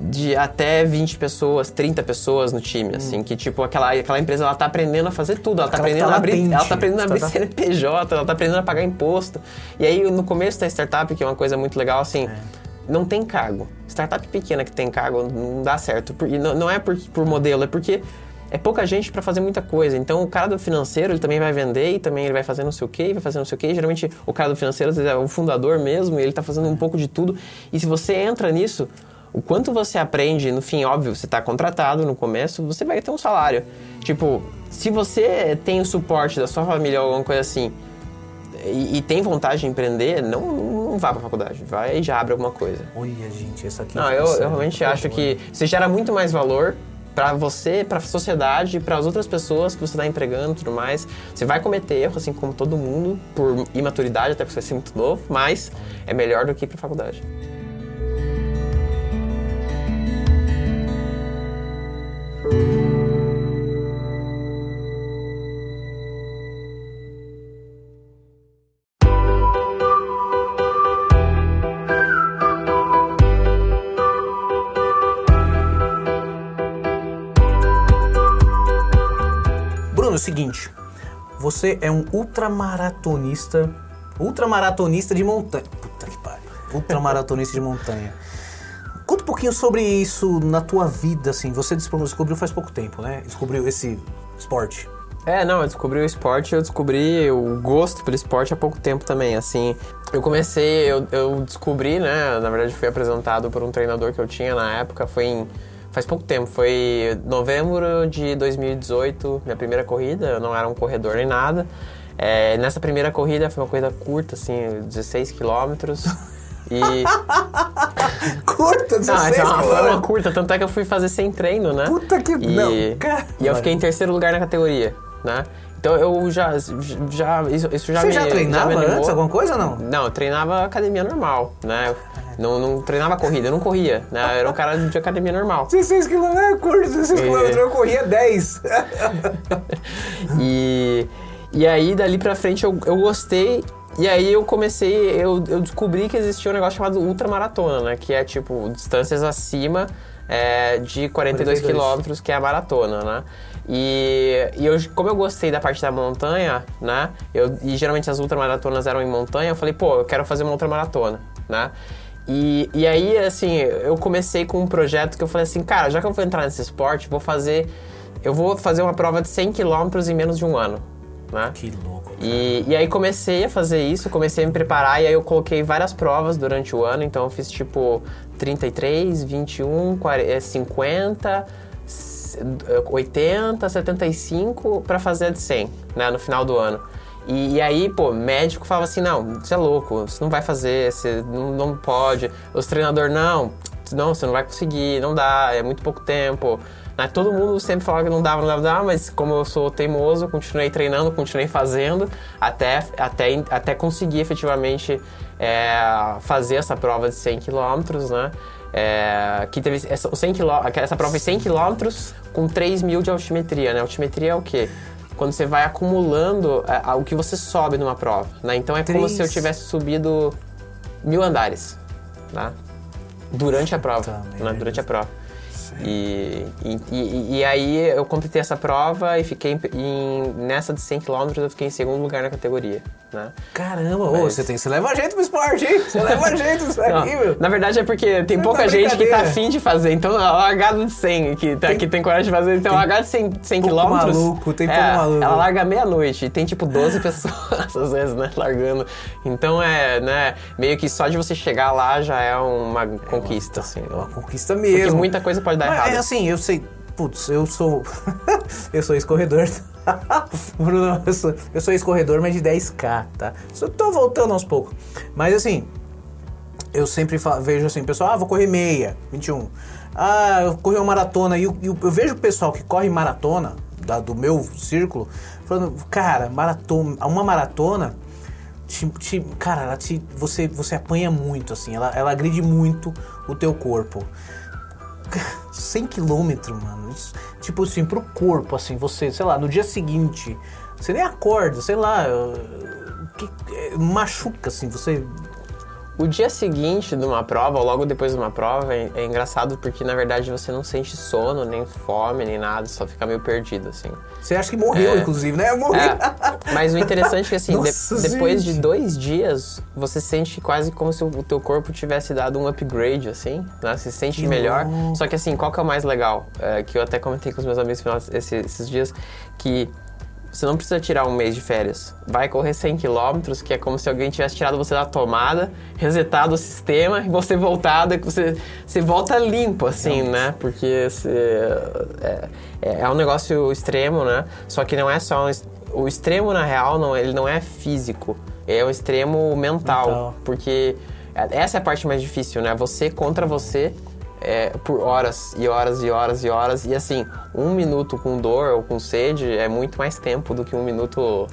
de até 20 pessoas, 30 pessoas no time, assim, que tipo, aquela, aquela empresa, ela tá aprendendo a fazer tudo, ela tá Aquela aprendendo tá a abrir, ela tá aprendendo a abrir Startup. CNPJ, ela tá aprendendo a pagar imposto. E aí, no começo da startup, que é uma coisa muito legal, assim, É. não tem cargo. Startup pequena que tem cargo não dá certo. Por- E não, não é por, por modelo, é porque é pouca gente para fazer muita coisa. Então, o cara do financeiro, ele também vai vender e também ele vai fazer não sei o quê, vai fazer não sei o quê. Geralmente, o cara do financeiro às vezes, é o fundador mesmo e ele tá fazendo um pouco de tudo. E se você entra nisso, o quanto você aprende, no fim, óbvio, você tá contratado no começo, você vai ter um salário. Tipo, se você tem o suporte da sua família ou alguma coisa assim, e, e tem vontade de empreender, não, não vá pra faculdade. Vai e já abre alguma coisa. Olha, gente, essa aqui. Não, eu, essa- eu realmente acho que você gera muito mais valor pra você, pra sociedade, para as outras pessoas que você está empregando e tudo mais. Você vai cometer erro, assim como todo mundo, por imaturidade, até porque você vai ser muito novo, mas é melhor do que ir pra faculdade. Seguinte. Você é um ultramaratonista. Ultramaratonista de montanha. Puta que pariu. Ultramaratonista de montanha. Conta um pouquinho sobre isso na tua vida, assim. Você descobriu faz pouco tempo, né? Descobriu esse esporte. É, não, eu descobri o esporte, eu descobri o gosto pelo esporte há pouco tempo também, assim. Eu comecei, eu, eu descobri, né, na verdade fui apresentado por um treinador que eu tinha na época, foi em, faz pouco tempo, foi novembro de 2018, minha primeira corrida, eu não era um corredor nem nada. É, nessa primeira corrida foi uma corrida curta, assim, 16 quilômetros. *laughs* E. Curta, Não, 16 essa é uma, foi uma quilômetros. curta, tanto é que eu fui fazer sem treino, né? Puta que- E, não, cara. E eu fiquei em terceiro lugar na categoria, né? Então eu já. já isso, isso já Você me. já treinava me animou. antes alguma coisa ou não? Não, eu treinava academia normal, né? Eu não, não treinava corrida, eu não corria, né? Eu era um cara de academia normal. 16 quilômetros é curto, 16 É. quilômetros. Eu corria 10. *laughs* E, e aí, dali pra frente, eu, eu gostei. E aí eu comecei, eu, eu descobri que existia um negócio chamado ultramaratona, né? Que é tipo distâncias acima é, de 42 42. quilômetros, que é a maratona, né? E, e eu, como eu gostei da parte da montanha, né? Eu, e geralmente as ultramaratonas eram em montanha, eu falei, pô, eu quero fazer uma ultramaratona, né? E, e aí, assim, eu comecei com um projeto que eu falei assim, cara, já que eu vou entrar nesse esporte, vou fazer. Eu vou fazer uma prova de 100 quilômetros em menos de um ano, né? Que louco. E, e aí comecei a fazer isso, comecei a me preparar e aí eu coloquei várias provas durante o ano, então eu fiz tipo 33, 21, 40, eh, 50, s- 80, 75 para fazer a de 100, né, no final do ano. E, e aí, pô, médico falava assim, não, você é louco, você não vai fazer, você não, não pode. Os treinadores, não, não, você não vai conseguir, não dá, é muito pouco tempo. Né? Todo mundo sempre falava que não dava, não dava, não dava, mas como eu sou teimoso, continuei treinando, continuei fazendo, até, até, até conseguir efetivamente é, fazer essa prova de 100 km, né? É, que teve essa, os 100 quilô- essa prova foi 100 km com 3 mil de altimetria, né? Altimetria é o quê? Quando você vai acumulando é, a- o que você sobe numa prova, né? Então é como Três. se eu tivesse subido mil andares, né? Durante a prova, né? Durante a prova. E, e, e, aí eu completei essa prova e fiquei em, em- nessa de 100 km eu fiquei em segundo lugar na categoria, né? Caramba, ô, Mas- você, tem, você leva gente pro esporte, hein? Você leva *laughs* gente isso aqui, meu. na verdade é porque tem Não, pouca tá gente que tá afim de fazer. Então, a largada de 100, que, tá, Tem- que tem coragem de fazer. Então, a largada de 100, 100 pouco quilômetros... maluco, tem pouco é, maluco. Ela larga meia-noite e tem, tipo, 12 *laughs* pessoas, às vezes, né, largando. Então, é, né, meio que só de você chegar lá já é uma conquista, assim. É uma conquista mesmo. Porque muita coisa pode dar errado. É assim, eu sei. Putz, eu sou. *laughs* eu sou escorredor. *laughs* Bruno, eu sou, eu sou escorredor, mas de 10k, tá? Só tô voltando aos poucos. Mas assim, eu sempre fa- vejo assim, pessoal, ah, vou correr meia, 21. Ah, eu corri uma maratona. E eu, eu- eu vejo o pessoal que corre maratona, da- do meu círculo, falando, cara, maratona, uma maratona. te- te- cara, ela te, você, você apanha muito, assim, ela, ela agride muito o teu corpo. *laughs* 100 quilômetros, mano. Isso, tipo assim, pro corpo, assim, você, sei lá, no dia seguinte, você nem acorda, sei lá, uh, que, é, machuca, assim, você. O dia seguinte de uma prova, ou logo depois de uma prova, é, é engraçado porque, na verdade, você não sente sono, nem fome, nem nada. Só fica meio perdido, assim. Você acha que morreu, É. inclusive, né? Eu morri. É, mas o interessante é que assim, de- Nossa, depois gente. de dois dias, você sente quase como se o teu corpo tivesse dado um upgrade, assim, né? Você se sente Que melhor. Só que assim, qual que é o mais legal? É, que eu até comentei com os meus amigos final- esse- esses dias, que você não precisa tirar um mês de férias. Vai correr 100 km, que é como se alguém tivesse tirado você da tomada, resetado o sistema e você voltado, e você, você volta limpo, assim, né? Porque é, é, é um negócio extremo, né? Só que não é só um, o extremo, na real, não, ele não é físico. É um extremo mental. Mental. Porque essa é a parte mais difícil, né? Você contra você é, por horas e horas e horas e horas. E assim, um minuto com dor ou com sede é muito mais tempo do que um minuto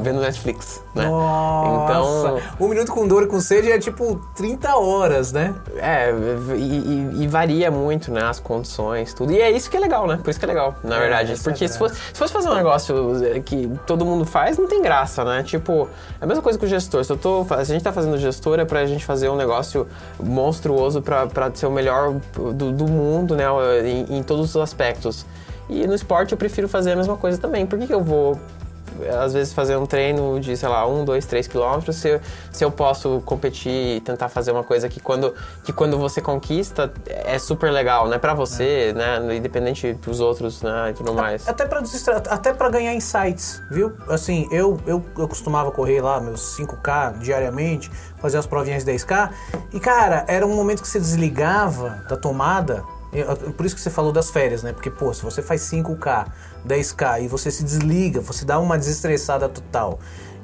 vendo Netflix, né? Nossa! Então, Um minuto com dor e com sede é tipo 30 horas, né? é, e, e- e varia muito, né? As condições, tudo. E é isso que é legal, né? Por isso que é legal, na É, verdade. é Porque se graça. fosse, se fosse fazer um negócio é, que todo mundo faz, não tem graça, né? Tipo, é a mesma coisa que o gestor. Se, eu tô, se a gente tá fazendo gestor, é pra gente fazer um negócio monstruoso pra, pra ser o melhor do, do mundo, né? Em, em todos os aspectos. E no esporte eu prefiro fazer a mesma coisa também. Por que, que eu vou às vezes fazer um treino de, sei lá, um, dois, três quilômetros, se, eu- se eu posso competir e tentar fazer uma coisa que quando, que quando você conquista é super legal, né? Pra você, né? Independente dos outros, né? E tudo mais. Até pra, até pra ganhar insights, viu? Assim, eu, eu, eu costumava correr lá meus 5K diariamente, fazer as provinhas 10K, e cara, era um momento que você desligava da tomada. Por isso que você falou das férias, né? Porque, pô, se você faz 5K, 10K e você se desliga, você dá uma desestressada total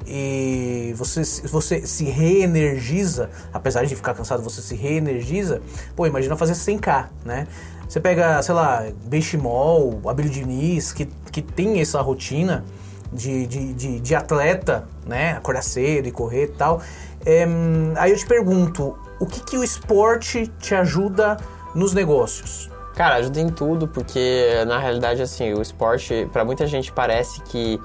e você, você se reenergiza, apesar de ficar cansado, você se reenergiza, pô, imagina fazer 100K, né? Você pega, sei lá, Benchimol, Abílio Diniz, que, que tem essa rotina de, de, de, de atleta, né? Acordar cedo e correr e tal. É, aí eu te pergunto, o que, que o esporte te ajuda nos negócios? Cara, ajuda em tudo, porque na realidade, assim, o esporte, pra muita gente parece que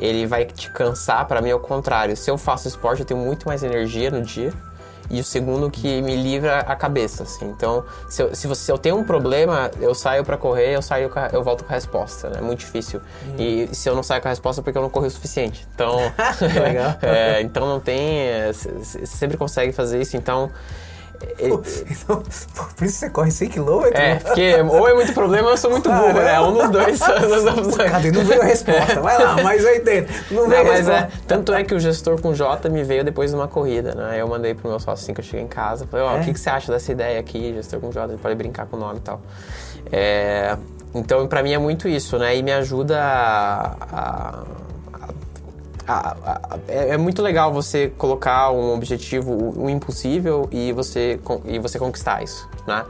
ele vai te cansar, pra mim é o contrário. Se eu faço esporte, eu tenho muito mais energia no dia. E o segundo que me livra a cabeça, assim. Então, se eu, se você, se eu tenho um problema, eu saio pra correr, eu saio eu volto com a resposta, né? É muito difícil. E se eu não saio com a resposta é porque eu não corri o suficiente. Então, *laughs* Legal. *laughs* é, então não tem, é, você sempre consegue fazer isso, então é- então, pô, por isso você corre 100 km? é, porque ou é muito problema ou eu sou muito burro, né? Um dos dois. *laughs* Cadê? Não veio a resposta. Vai lá, mais 80. Não veio Não, a mas é, resposta. tanto é que o gestor com J me veio depois de uma corrida, né? Eu mandei pro meu sócio assim que eu cheguei em casa. Falei, ó, É? o que, que você acha dessa ideia aqui, gestor com J? Gente pode brincar com o nome e tal. É, então, pra mim é muito isso, né? E me ajuda a- a- a- a- é, é muito legal você colocar um objetivo, um impossível e você, e você conquistar isso, né?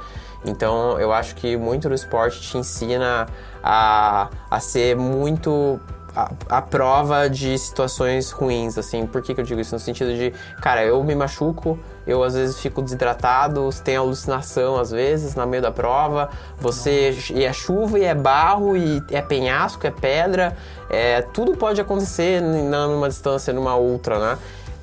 Então, eu acho que muito do esporte te ensina a, a ser muito a, a prova de situações ruins, assim. Por que, que eu digo isso? No sentido de, cara, eu me machuco, eu às vezes fico desidratado, tem alucinação às vezes no meio da prova, você e é chuva e é barro e é penhasco, é pedra, é, tudo pode acontecer numa distância, numa outra, né?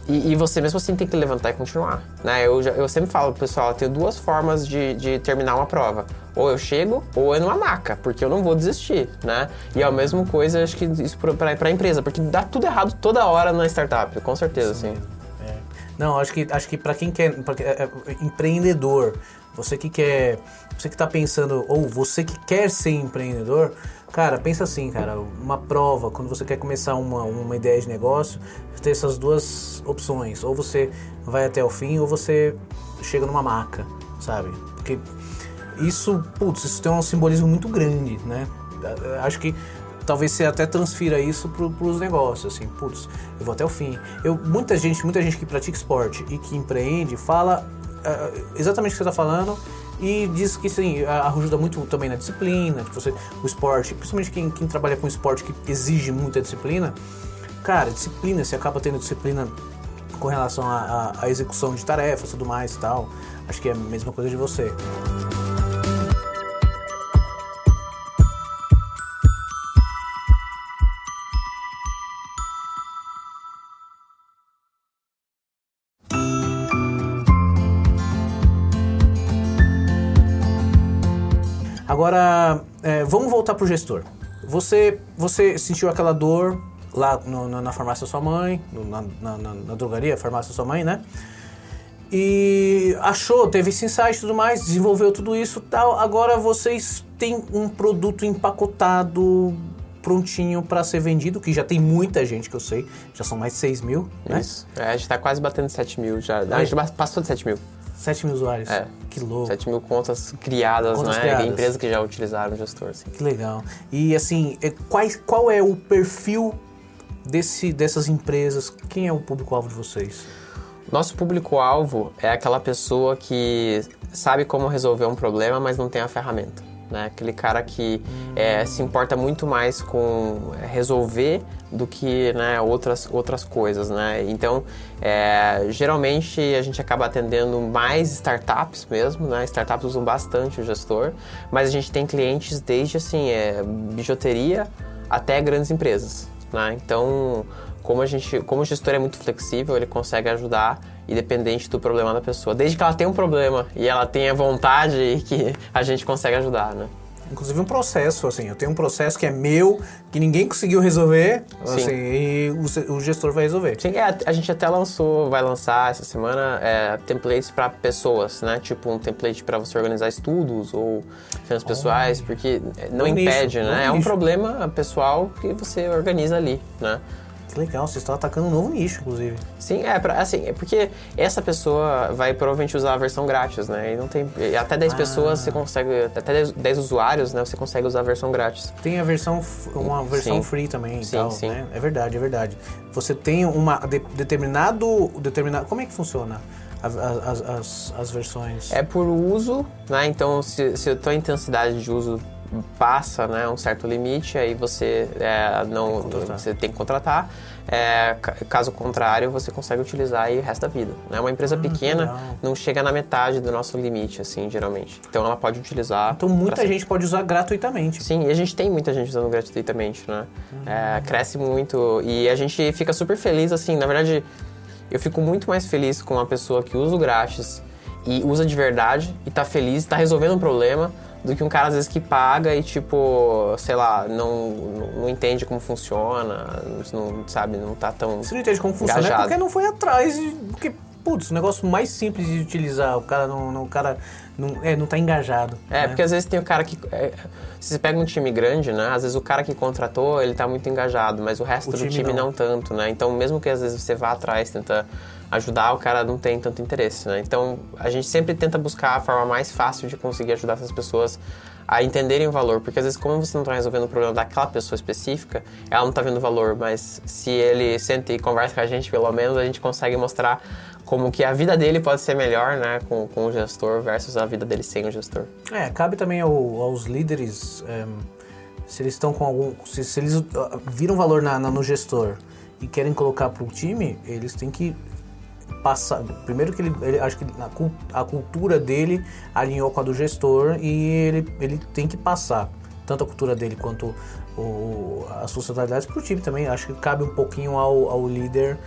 E, e você mesmo assim tem que levantar e continuar, né? Eu, já- eu sempre falo pro pessoal, eu tenho duas formas de, de terminar uma prova. Ou eu chego, ou é numa maca, porque eu não vou desistir, né? E é a mesma coisa, acho que isso para a empresa, porque dá tudo errado toda hora na startup, com certeza, sim. É. Não, acho que, acho que para quem quer, pra, é, é, empreendedor, você que quer, você que tá pensando, ou você que quer ser empreendedor, cara, pensa assim, cara, uma prova, quando você quer começar uma, uma ideia de negócio, você tem essas duas opções, ou você vai até o fim, ou você chega numa maca, sabe? Porque isso, putz, isso tem um simbolismo muito grande, né? Acho que talvez você até transfira isso para os negócios, assim, putz, eu vou até o fim. Eu, muita gente, muita gente que pratica esporte e que empreende fala uh, exatamente o que você está falando e diz que sim, ajuda muito também na disciplina, que você, o esporte, principalmente quem, quem trabalha com esporte que exige muita disciplina, cara, disciplina, você acaba tendo disciplina com relação à execução de tarefas, tudo mais e tal. Acho que é a mesma coisa de você. Agora, é, vamos voltar para o gestor. Você, você sentiu aquela dor lá no, na, na, farmácia da sua mãe, no, na, na, na, drogaria, farmácia sua mãe, né? E achou, teve esse insight e tudo mais, desenvolveu tudo isso tal. Agora vocês têm um produto empacotado, prontinho para ser vendido, que já tem muita gente que eu sei, já são mais de 6 mil, né? Isso. É, a gente está quase batendo 7 mil já. A gente passou de 7 mil. 7 mil usuários. É. Que louco. 7 mil contas criadas, contas né? Criadas. Empresas que já utilizaram o gestor. Assim. Que legal. E assim, é, qual, qual é o perfil desse, dessas empresas? Quem é o público-alvo de vocês? Nosso público-alvo é aquela pessoa que sabe como resolver um problema, mas não tem a ferramenta né? Aquele cara que é, se importa muito mais com resolver do que né, outras, outras coisas, né? Então, é, geralmente a gente acaba atendendo mais startups mesmo, né? Startups usam bastante o gestor, mas a gente tem clientes desde assim, é, bijuteria até grandes empresas, né? Então, como a gente, como o gestor é muito flexível, ele consegue ajudar independente do problema da pessoa. Desde que ela tenha um problema e ela tenha vontade que a gente consegue ajudar, né? Inclusive um processo, assim, eu tenho um processo que é meu, que ninguém conseguiu resolver, assim, e o, o, gestor vai resolver. Sim, é, a gente até lançou, vai lançar essa semana é, templates para pessoas, né? Tipo um template para você organizar estudos ou finanças oh. pessoais, porque não impede, nicho, né? É um problema pessoal que você organiza ali, né? Que legal, vocês estão atacando um novo nicho, inclusive. Sim, é, pra, assim, é porque essa pessoa vai provavelmente usar a versão grátis, né? E não tem. Até 10 ah. pessoas você consegue. Até 10, 10, usuários, né? Você consegue usar a versão grátis. Tem a versão, uma versão sim. free também sim, tal, sim. Né? É verdade, é verdade. Você tem uma de, determinado, determinado. Como é que funciona? As, as, as, versões? É por uso, né? Então, se, se a tua intensidade de uso passa né, um certo limite, aí você é, não tem você tem que contratar. É, caso contrário, você consegue utilizar aí o resto da vida. Né? Uma empresa ah, pequena não chega na metade do nosso limite, assim, geralmente. Então ela pode utilizar. Então muita gente pode usar gratuitamente. Sim, e a gente tem muita gente usando gratuitamente, né? Uhum. É, cresce muito e a gente fica super feliz, assim, na verdade, eu fico muito mais feliz com uma pessoa que usa o grátis e usa de verdade e tá feliz, está resolvendo um problema do que um cara às vezes que paga e tipo, sei lá, não, não entende como funciona, não sabe, não tá tão. Se não entende como funciona é engajado. é porque não foi atrás, porque, putz, o negócio mais simples de utilizar, o cara não. não o cara não, é, não tá engajado. É, né? porque às vezes tem o cara que. É, se você pega um time grande, né? Às vezes o cara que contratou, ele tá muito engajado, mas o resto o do time, time não. não tanto, né? Então, mesmo que às vezes você vá atrás, tenta ajudar, o cara não tem tanto interesse, né? Então, a gente sempre tenta buscar a forma mais fácil de conseguir ajudar essas pessoas a entenderem o valor, porque às vezes como você não está resolvendo o problema daquela pessoa específica, ela não está vendo o valor, mas se ele sente e conversa com a gente, pelo menos a gente consegue mostrar como que a vida dele pode ser melhor, né, com, com o gestor versus a vida dele sem o gestor. É, cabe também ao, aos líderes, é, se eles estão com algum, se, se eles ah, viram valor na, na, no gestor e querem colocar para o time, eles têm que Primeiro que ele, ele acho que a, a cultura dele alinhou com a do gestor e ele, ele tem que passar tanto a cultura dele quanto o, as funcionalidades para o time também. Acho que cabe um pouquinho ao, ao líder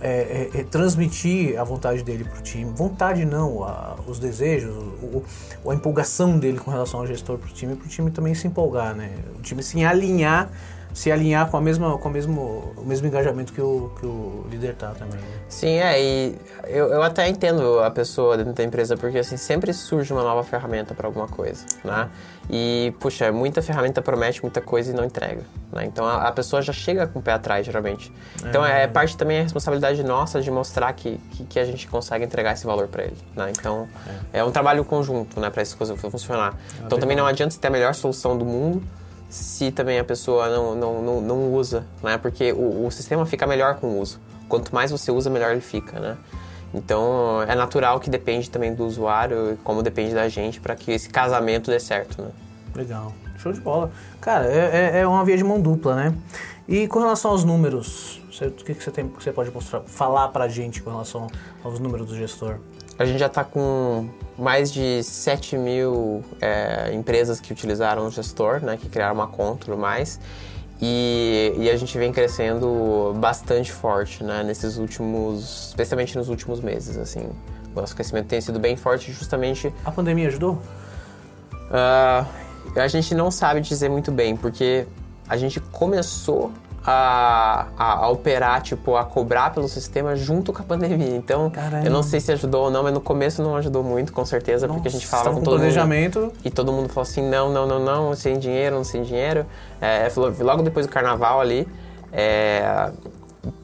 é, é, é transmitir a vontade dele para o time. Vontade não, a, os desejos, o, a empolgação dele com relação ao gestor para o time, para o time também se empolgar, né? O time se alinhar se alinhar com, a mesma, com a mesmo, o mesmo engajamento que o, que o líder tá também. Né? Sim, é, e eu, eu até entendo a pessoa dentro da empresa, porque assim, sempre surge uma nova ferramenta para alguma coisa, né? E, puxa, muita ferramenta promete muita coisa e não entrega, né? Então a, a pessoa já chega com o pé atrás, geralmente. Então é, é parte também a responsabilidade nossa de mostrar que, que, que, a gente consegue entregar esse valor para ele, né? Então é. é. um trabalho conjunto, né, para essa coisa funcionar. É então também não adianta você ter a melhor solução do mundo se também a pessoa não, não, não, não usa, né? Porque o, o, sistema fica melhor com o uso. Quanto mais você usa, melhor ele fica, né? Então é natural que depende também do usuário, como depende da gente, para que esse casamento dê certo, né? Legal, show de bola. Cara, é, é, é uma via de mão dupla, né? E com relação aos números, você, o que, que você, tem, você pode mostrar, falar pra gente com relação aos números do gestor? A gente já está com mais de 7 mil é, empresas que utilizaram o gestor, né, que criaram uma conta e tudo mais. E, e, a gente vem crescendo bastante forte, né, nesses últimos, especialmente nos últimos meses, assim. O nosso crescimento tem sido bem forte justamente... A pandemia ajudou? Uh, a gente não sabe dizer muito bem, porque a gente começou a, a, a, operar, tipo, a cobrar pelo sistema junto com a pandemia. Então, Caramba. eu não sei se ajudou ou não, mas no começo não ajudou muito, com certeza, Nossa, porque a gente falava com, com todo planejamento. mundo. E todo mundo falou assim: não, não, não, não, sem dinheiro, não sem dinheiro. É, logo depois do carnaval ali. É,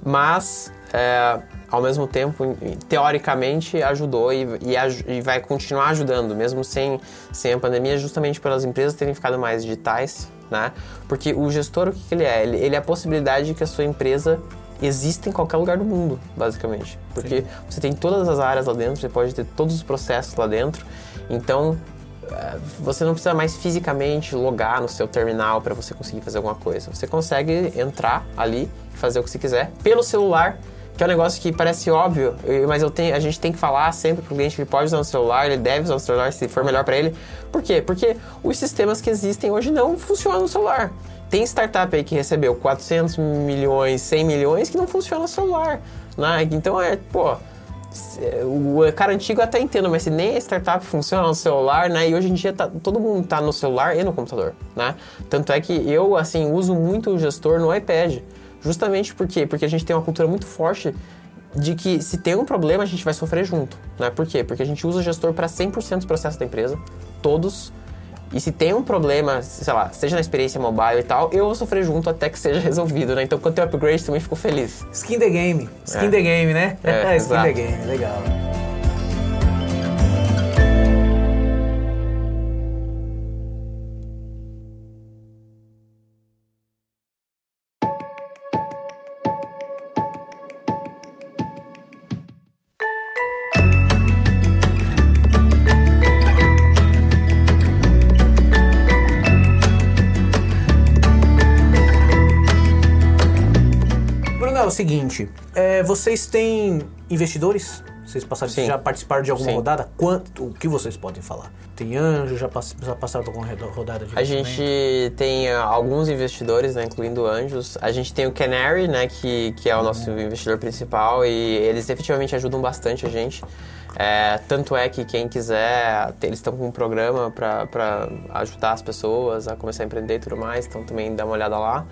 mas, é, ao mesmo tempo, teoricamente ajudou e, e, e, vai continuar ajudando, mesmo sem, sem a pandemia, justamente pelas empresas terem ficado mais digitais né? Porque o gestor, o que, que ele é? Ele, ele, é a possibilidade de que a sua empresa exista em qualquer lugar do mundo, basicamente. Porque Sim. você tem todas as áreas lá dentro, você pode ter todos os processos lá dentro. Então, eh, você não precisa mais fisicamente logar no seu terminal para você conseguir fazer alguma coisa. Você consegue entrar ali e fazer o que você quiser pelo celular que é um negócio que parece óbvio, mas eu tenho, a gente tem que falar sempre pro cliente que ele pode usar o celular, ele deve usar o celular se for melhor para ele. Por quê? Porque os sistemas que existem hoje não funcionam no celular. Tem startup aí que recebeu 400 milhões, 100 milhões que não funciona no celular. Né? Então é, pô, o cara antigo até entendo, mas se nem a startup funciona no celular, né? E hoje em dia tá, todo mundo tá no celular e no computador, né? Tanto é que eu, assim, uso muito o gestor no iPad. Justamente por quê? Porque a gente tem uma cultura muito forte de que se tem um problema, a gente vai sofrer junto. Né? Por quê? Porque a gente usa o gestor para 100% dos processos da empresa, todos. E se tem um problema, sei lá, seja na experiência mobile e tal, eu vou sofrer junto até que seja *laughs* resolvido, né? Então quando tem upgrade também fico feliz. Skin the game. Skin é. the game, né? É, Skin exato. the game, legal. Seguinte: é, vocês têm investidores? Vocês passaram, já participaram de alguma Sim. rodada? Quanto, o que vocês podem falar? Tem anjo? Já, pass, já passaram por alguma rodada de A gente tem uh, alguns investidores, né, incluindo anjos. A gente tem o Canary, né, que, que é o nosso uhum. investidor principal e eles efetivamente ajudam bastante a gente. É, tanto é que quem quiser, eles estão com um programa para ajudar as pessoas a começar a empreender e tudo mais, então também dá uma olhada lá.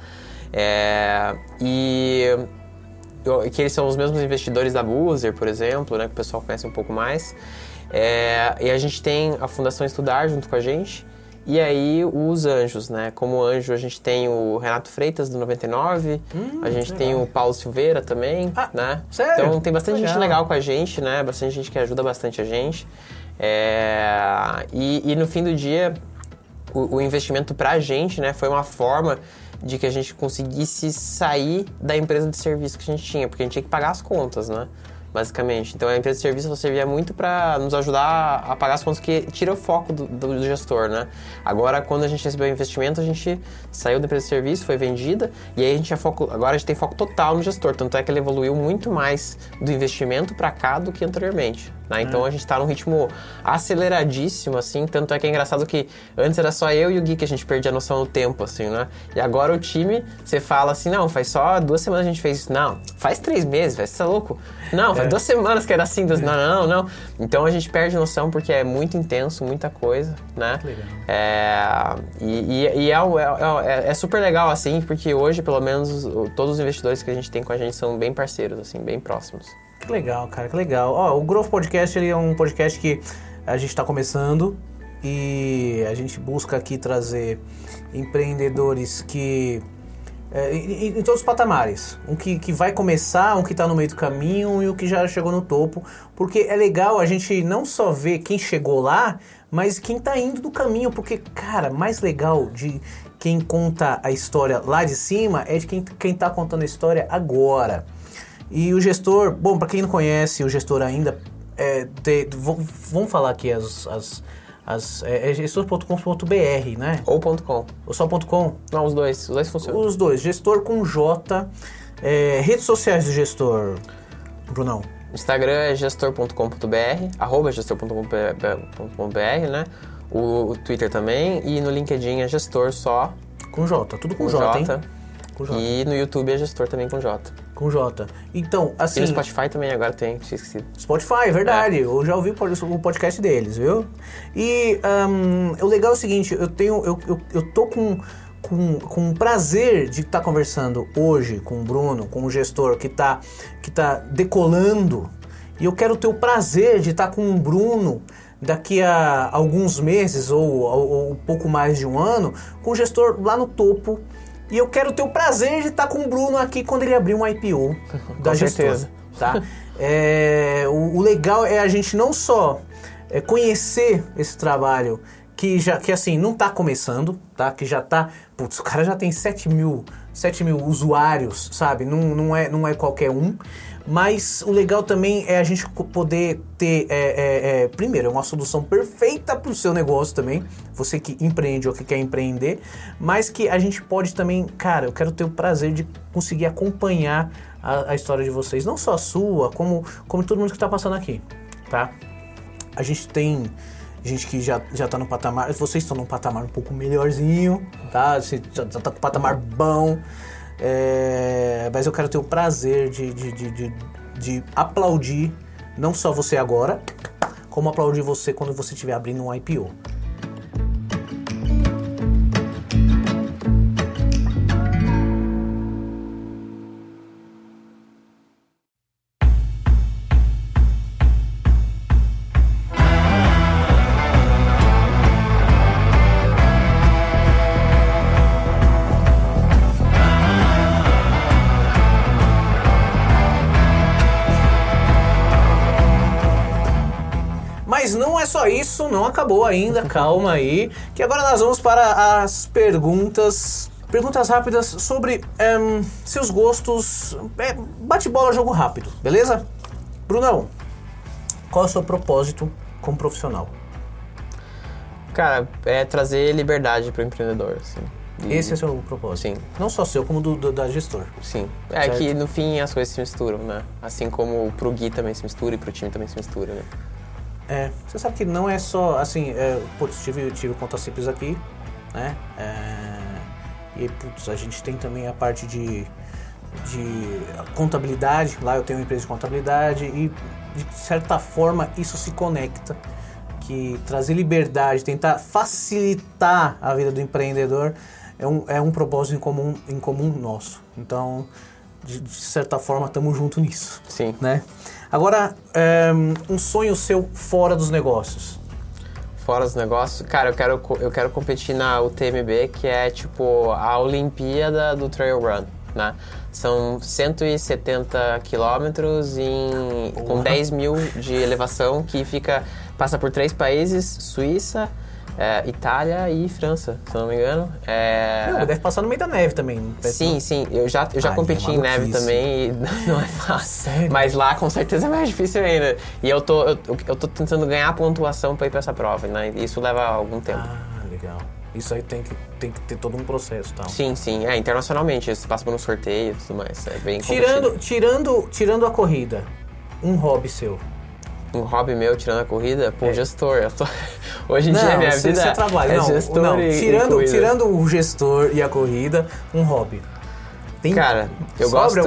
É, e que eles são os mesmos investidores da Boozer, por exemplo, né, que o pessoal conhece um pouco mais. É, e a gente tem a Fundação Estudar junto com a gente. E aí os anjos, né? Como anjo a gente tem o Renato Freitas do 99, hum, a gente legal. tem o Paulo Silveira também, ah, né? Sério? Então tem bastante legal. gente legal com a gente, né? Bastante gente que ajuda bastante a gente. É, e, e, no fim do dia, o, o investimento pra gente, né? Foi uma forma de que a gente conseguisse sair da empresa de serviço que a gente tinha, porque a gente tinha que pagar as contas, né? basicamente. Então a empresa de serviço servia muito para nos ajudar a pagar as contas que tira o foco do, do, gestor, né? Agora, quando a gente recebeu o investimento, a gente saiu da empresa de serviço, foi vendida e aí a gente foco, agora a gente tem foco total no gestor. Tanto é que ele evoluiu muito mais do investimento para cá do que anteriormente. Né? Então a gente está num ritmo aceleradíssimo, assim. Tanto é que é engraçado que antes era só eu e o Gui que a gente perdia a noção do tempo, assim, né? E agora o time, você fala assim, não, faz só duas semanas a gente fez isso. Não, faz três meses, vai, você tá louco? Não, faz é. duas semanas que era assim, duas... não, não, não. Então a gente perde noção porque é muito intenso, muita coisa, né? Legal. É, e, e, e é, é, é, é, super legal, assim, porque hoje, pelo menos, todos os investidores que a gente tem com a gente são bem parceiros, assim, bem próximos. Que legal, cara, que legal. Ó, o Growth Podcast ele é um podcast que a gente está começando e a gente busca aqui trazer empreendedores que é, em, em, todos os patamares. Um que, que vai começar, um que está no meio do caminho e o que já chegou no topo. Porque é legal a gente não só ver quem chegou lá, mas quem está indo do caminho. Porque, cara, mais legal de quem conta a história lá de cima é de quem, quem tá contando a história agora. E o gestor, bom, para quem não conhece, o gestor ainda é, vamos falar aqui as, as, as é, é gestor.com.br, né? Ou .com. Ou só .com? Não, os dois, os dois funcionam. Os dois, gestor com J. É, redes sociais do gestor, Brunão. Instagram é gestor.com.br, arroba gestor.com.br, né? O, o, Twitter também e no LinkedIn é gestor só. Com J, tudo com, com J, J. Com J. E no YouTube é gestor também com J. Com J. Então, assim. E no Spotify também agora tem, tinha esquecido. Spotify, é verdade. É. Eu já ouvi o podcast deles, viu? E um, o legal é o seguinte, eu tenho. Eu, eu, eu tô com. Com, com prazer de estar tá conversando hoje com o Bruno, com o gestor que está que tá decolando, e eu quero ter o prazer de estar tá com o Bruno daqui a alguns meses ou, ou, ou pouco mais de um ano, com o gestor lá no topo e eu quero ter o prazer de estar com o Bruno aqui quando ele abrir um IPO *laughs* da gestora. Tá? É, o, o, legal é a gente não só é, conhecer esse trabalho que já que assim não está começando, tá? Que já está, putz, o cara já tem 7 mil, 7 mil usuários, sabe? Não, não, é, não é qualquer um. Mas o legal também é a gente poder ter, é, é, é, primeiro, é uma solução perfeita para o seu negócio também, você que empreende ou que quer empreender, mas que a gente pode também, cara, eu quero ter o prazer de conseguir acompanhar a, a história de vocês, não só a sua, como, como todo mundo que está passando aqui, tá? A gente tem gente que já, já tá no patamar, vocês estão num patamar um pouco melhorzinho, tá? Você já, já tá com um patamar bom. É, mas eu quero ter o prazer de, de, de, de, de aplaudir não só você agora, como aplaudir você quando você estiver abrindo um IPO. Acabou ainda, calma aí, que agora nós vamos para as perguntas. Perguntas rápidas sobre um, seus gostos. É, Bate-bola, jogo rápido, beleza? Brunão, qual é o seu propósito como profissional? Cara, é trazer liberdade para o empreendedor, assim. E... Esse é o seu propósito? Sim. Não só seu, como do, do da gestor? Sim. É certo? que no fim as coisas se misturam, né? Assim como pro Gui também se mistura e pro time também se mistura, né? É, você sabe que não é só, assim, é, putz, tive, tive conta simples aqui, né? É, e, putz, a gente tem também a parte de, de contabilidade, lá eu tenho uma empresa de contabilidade e, de certa forma, isso se conecta. Que trazer liberdade, tentar facilitar a vida do empreendedor é um, é um propósito em comum, em comum nosso. Então, de, de certa forma, estamos juntos nisso. Sim. Né? Agora, um sonho seu fora dos negócios. Fora dos negócios? Cara, eu quero, eu quero competir na UTMB, que é tipo a Olimpíada do Trail Run, né? São 170 quilômetros em, com 10 mil de elevação, que fica passa por três países, Suíça, É, Itália e França, se não me engano. É, Não, deve passar no meio da neve também. Sim, não? sim. Eu já, eu já Ah, competi é em neve também e *laughs* não é fácil. Sério? Mas lá com certeza é mais difícil ainda. E eu tô, eu, eu tô tentando ganhar pontuação pra ir pra essa prova, né? E Isso leva algum tempo. Ah, legal. Isso aí tem que, tem que ter todo um processo, tal. Sim, sim. É, internacionalmente. Você passa por um sorteio e tudo mais. É bem Tirando, tirando, tirando a corrida, um hobby seu. Um hobby meu tirando a corrida, pô, É. gestor. Tô... *laughs* Hoje em dia minha vida você trabalha. é não, gestor não. e, e tirando, corrida. tirando o gestor e a corrida, um hobby. Tem Cara, eu gosto.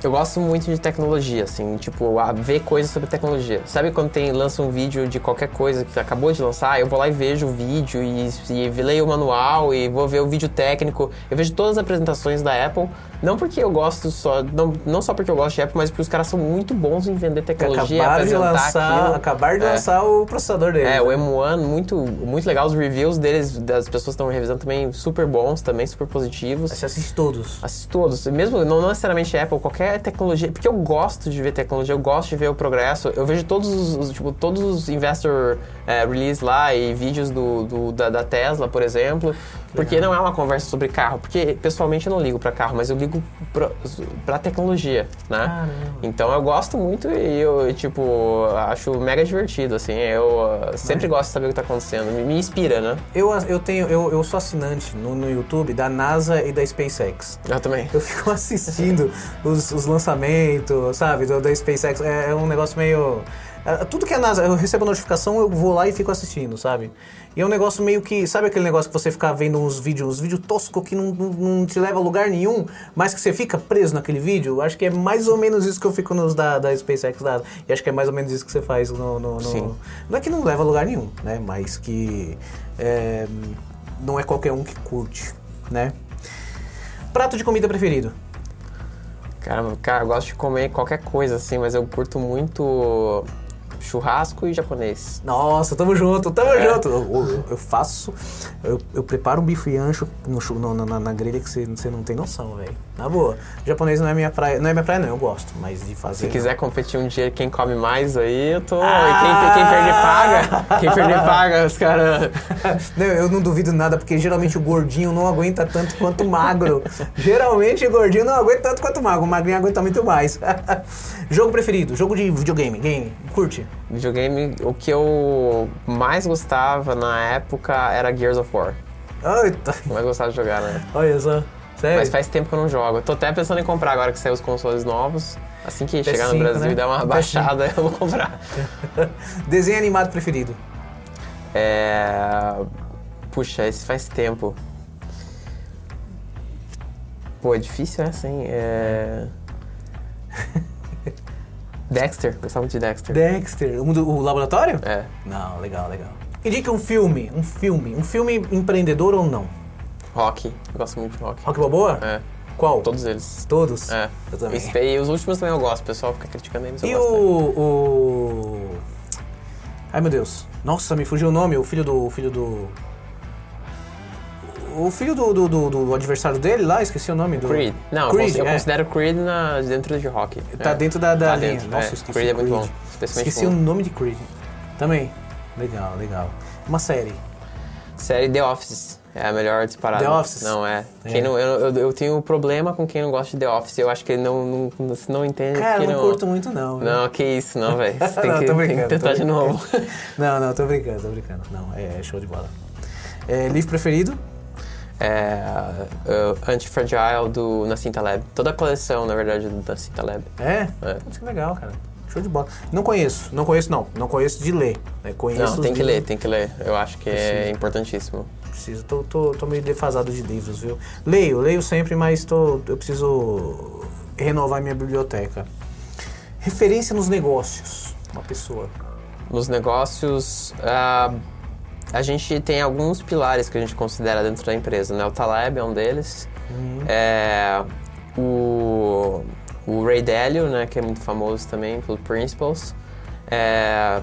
Eu gosto muito de tecnologia, assim, tipo, a ver coisas sobre tecnologia. Sabe quando tem, lança um vídeo de qualquer coisa que acabou de lançar, eu vou lá e vejo o vídeo e, e leio o manual e vou ver o vídeo técnico. Eu vejo todas as apresentações da Apple, não porque eu gosto só, não, não só porque eu gosto de Apple, mas porque os caras são muito bons em vender tecnologia, acabaram de lançar, aquilo. acabaram de É. lançar o processador dele. É, o M1, muito, muito legal. Os reviews deles, das pessoas que estão revisando também, super bons, também super positivos. Você assiste todos. Assisto todos. Mesmo não, não necessariamente Apple, qualquer tecnologia. Porque eu gosto de ver tecnologia, eu gosto de ver o progresso. Eu vejo todos os, os, tipo, todos os investor eh, release lá e vídeos do, do- da, da Tesla, por exemplo. Porque não é uma conversa sobre carro. Porque pessoalmente eu não ligo pra carro, mas eu ligo pra, pra tecnologia, né? Caramba. Então eu gosto muito e eu, tipo, acho mega divertido, assim. Eu ah, sempre gosto de saber o que tá acontecendo. Me, me inspira, né? Eu, eu, tenho, eu, eu sou assinante no, no YouTube da NASA e da SpaceX. Eu também. Eu fico assistindo *laughs* os, os lançamentos, sabe, da SpaceX. É, é um negócio meio. É, tudo que a NASA. Eu recebo notificação, eu vou lá e fico assistindo, sabe? E é um negócio meio que. Sabe aquele negócio que você fica vendo uns vídeos, uns vídeos toscos que não, não, não te leva a lugar nenhum, mas que você fica preso naquele vídeo? Acho que é mais ou menos isso que eu fico nos da, da SpaceX. Da, e acho que é mais ou menos isso que você faz no. no- no- Sim. Não é que não leva a lugar nenhum, né? Mas que. é, não é qualquer um que curte, né? Prato de comida preferido. Cara, cara, eu gosto de comer qualquer coisa, assim, mas eu curto muito churrasco e japonês. Nossa, tamo junto, tamo É. junto. Eu, eu- faço, eu, eu preparo um bife ancho no, no- na, na grelha que você não tem noção, velho. Na boa. Japonês não é minha praia, não é minha praia não, eu gosto, mas de fazer... Se quiser competir um dia quem come mais aí, eu tô. Ah! E quem, quem perder paga. Quem perder *laughs* paga, os caras. Não, eu não duvido nada, porque geralmente o gordinho não aguenta tanto quanto o magro. geralmente o gordinho não aguenta tanto quanto o magro, o magrinho aguenta muito mais. *laughs* jogo preferido, jogo de videogame, game, curte? Videogame, o que eu mais gostava na época era Gears of War. Eita, Eu mais gostava de jogar, né? olha só, sério. Mas faz tempo que eu não jogo. Eu tô até pensando em comprar agora que saiu os consoles novos. Assim que chegar no PS5, Brasil né? e dar uma PS5. baixada, *laughs* eu vou comprar. *laughs* Desenho animado preferido? É... Puxa, esse faz tempo. Pô, é difícil essa, hein? É... *laughs* Dexter, gostava muito de Dexter. Dexter, um do- o laboratório? É. Não, legal, legal. Indique um filme, um filme, um filme empreendedor ou não? Rock, eu gosto muito de rock. Rock Balboa? É, Qual? todos eles. Todos? É. Eu também. Esse- E os últimos também eu gosto, o pessoal fica criticando eles, eu E gosto. o, o... Ai, meu Deus. Nossa, me fugiu o nome, o filho do... O filho do... O filho do, do, do- do adversário dele lá, esqueci o nome do... Creed. Não, Creed, eu é. considero Creed na, dentro de rock. Tá É. dentro da, da Tá linha. dentro, Nossa, é. esqueci Creed é muito bom, especialmente Esqueci bom. o nome de Creed. Também. Legal, legal. Uma série. Série The Office. É a melhor disparada. The Office? Não, é. É. Quem não, eu, eu, eu tenho um problema com quem não gosta de The Office. Eu acho que ele não, não, não entende. Cara, eu não curto muito não. viu? Não, que isso, não, velho. *laughs* Você tem, Não, que, tô brincando, que tentar de novo. *laughs* Não, não, tô brincando, tô brincando. Não, é, é show de bola. É, livro preferido? É, uh, Antifragile do Nassim Taleb. Toda a coleção, na verdade, do Nassim Taleb. É? É. Putz, que legal, cara. Show de bola. Não conheço, não conheço não. Não conheço de ler. né? Conheço Não, tem que livros. ler, tem que ler. Eu acho que é Precisa. importantíssimo. Preciso, tô, tô, tô meio defasado de livros, viu? Leio, leio sempre, mas tô, eu preciso renovar minha biblioteca. Referência nos negócios. Uma pessoa. Nos negócios, ah, a gente tem alguns pilares que a gente considera dentro da empresa, né? O Taleb é um deles. É, o, o Ray Dalio, né? Que é muito famoso também pelo Principles. É,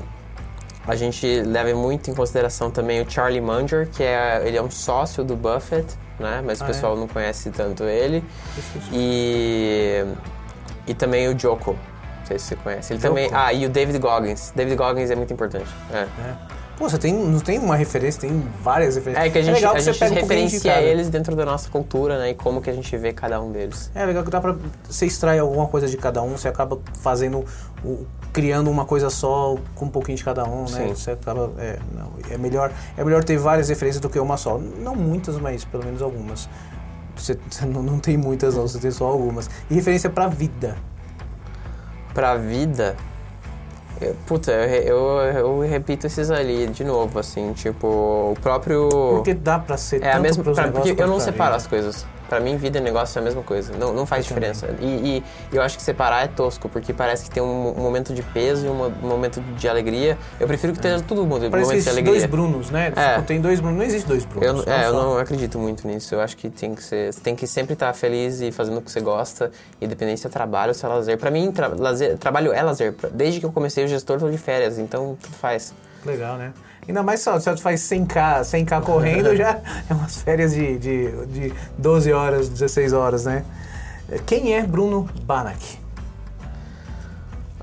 a gente leva muito em consideração também o Charlie Munger, que é, ele é um sócio do Buffett, né? Mas Ah, o pessoal não conhece tanto ele. E, e também o Joko. Não sei se você conhece. Ele Joko? também. Ah, e o David Goggins. David Goggins é muito importante. É. É. Pô, você tem, não tem uma referência, tem várias referências. É que a gente, legal a que você gente um referencia cada. eles dentro da nossa cultura, né? E como que a gente vê cada um deles. É legal que dá pra. Você extrai alguma coisa de cada um, você acaba fazendo. o- criando uma coisa só com um pouquinho de cada um, né? Você acaba. É, não, é, melhor, é melhor ter várias referências do que uma só. Não muitas, mas pelo menos algumas. Você, você *laughs* não, não tem muitas, não, você tem só algumas. E referência pra vida. Pra vida. eu- Puta, eu, eu, eu repito esses ali de novo, assim, tipo, o próprio. Porque dá pra ser É a tanto mesma. pros pra- porque eu não separo as coisas. Pra mim, vida e negócio é a mesma coisa. Não, não faz Eu diferença. E, e eu acho que separar é tosco, porque parece que tem um, um momento de peso e um, um momento de alegria. Eu prefiro que esteja tudo mundo, um Parece momento de alegria. dois Brunos, né? É. Tipo, tem dois Brunos. Não existe dois Brunos. Eu, não- é, eu não acredito muito nisso. Eu acho que tem que ser. Você tem que sempre estar feliz e fazendo o que você gosta, independente se é trabalho ou se é lazer. Pra mim, tra- lazer- trabalho é lazer. Desde que eu comecei o gestor, tô de férias, então tudo faz. Legal, né? Ainda mais se você faz 100k, 100k correndo, *laughs* já é umas férias de, de, de 12 horas, 16 horas, né? Quem é Bruno Banach?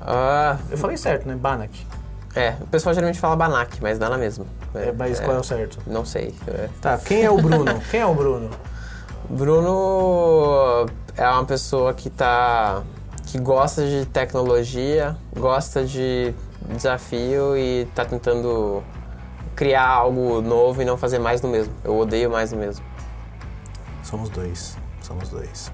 Ah, Eu falei certo, né? Banach. é, o pessoal geralmente fala Banac, mas dá na mesma. É, mas qual é o certo? Não sei. é. Tá, quem é o Bruno? *laughs* quem é o Bruno? Bruno é uma pessoa que tá que gosta de tecnologia, gosta de desafio e tá tentando criar algo novo e não fazer mais do mesmo. Eu odeio mais do mesmo. Somos dois. Somos dois.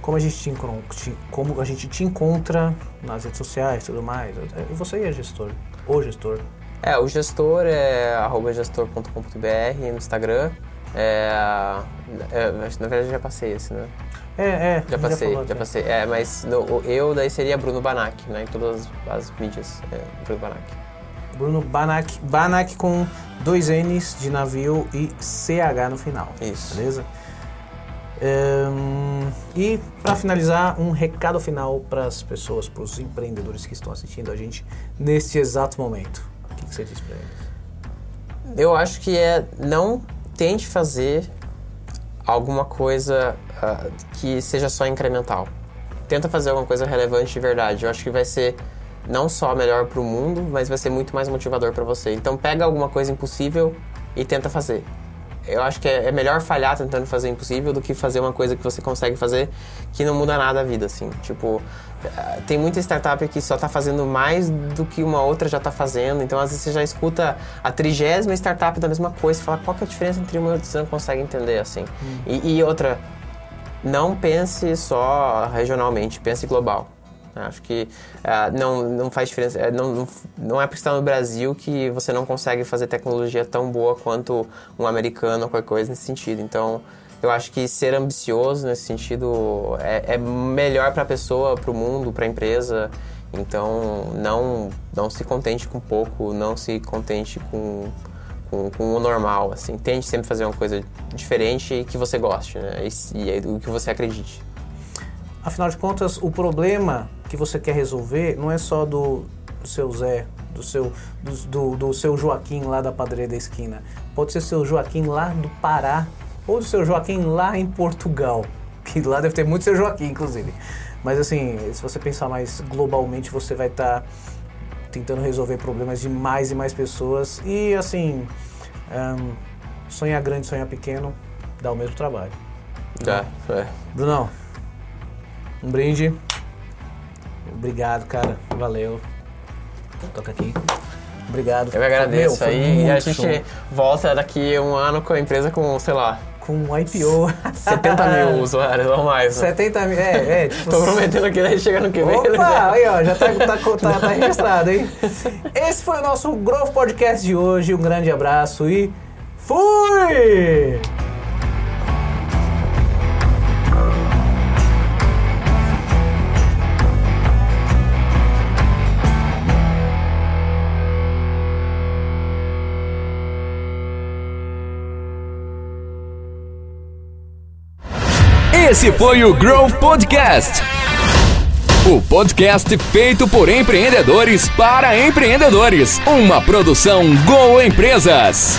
Como a gente te, como a gente te encontra nas redes sociais e tudo mais? E Você é gestor. O gestor. É, o gestor é gestor.com.br no Instagram. É, é, na verdade já passei esse, né? É, é. Já passei, falou já, passei. É, mas no- eu daí seria Bruno Banac, né? Em todas as, as mídias. É, Bruno Banac. Bruno Banach. Banach com dois N's de navio e CH no final. Isso. Beleza? Ahn, e para finalizar, um recado final para as pessoas, para os empreendedores que estão assistindo a gente neste exato momento. O que, que você diz para eles? Eu acho que é não tente fazer alguma coisa ah, que seja só incremental. Tenta fazer alguma coisa relevante de verdade. Eu acho que vai ser não só melhor para o mundo, mas vai ser muito mais motivador para você. Então pega alguma coisa impossível e tenta fazer. Eu acho que é é melhor falhar tentando fazer impossível do que fazer uma coisa que você consegue fazer que não muda nada a vida, assim. Tipo, eh, tem muita startup que só tá fazendo mais do que uma outra já tá fazendo. Então, às vezes, você já escuta a trigésima startup da mesma coisa e fala qual que é a diferença entre uma e outra, você não consegue entender, assim. E, e outra, não pense só regionalmente, pense global. Acho que ah, não, não faz diferença. é, Não, não, é porque está no Brasil que você não consegue fazer tecnologia tão boa quanto um americano ou qualquer coisa nesse sentido. Então, eu acho que ser ambicioso nesse sentido é, é melhor para a pessoa, para o mundo, para a empresa. Então, não, não se contente com pouco, não se contente com, com, com o normal. Assim. Tente sempre fazer uma coisa diferente e que você goste, né? E, e o que você acredite. Afinal de contas, o problema que você quer resolver não é só do, do seu Zé, do seu, do, do, do seu Joaquim lá da padaria da esquina. Pode ser seu Joaquim lá do Pará ou do seu Joaquim lá em Portugal. *laughs* Que lá deve ter muito seu Joaquim, inclusive. Mas assim, se você pensar mais globalmente, você vai estar tentando resolver problemas de mais e mais pessoas. E assim, ahn, sonhar grande, sonhar pequeno, dá o mesmo trabalho. Tá, é. Brunão, um brinde. Obrigado, cara. Valeu. Toca aqui. Obrigado. Eu agradeço Meu, aí. E a gente show. volta daqui um ano com a empresa com, sei lá, Com um IPO. 70 *laughs* mil usuários ou mais. Né? 70 mil. É, é. Tipo, Tô prometendo que daí chega no que vem. né? Opa, aí ó, já tá, tá, tá, tá registrado, hein? Esse foi o nosso Growth Podcast de hoje. Um grande abraço e fui! Esse foi o Growth Podcast. O podcast feito por empreendedores para empreendedores. Uma produção Go Empresas.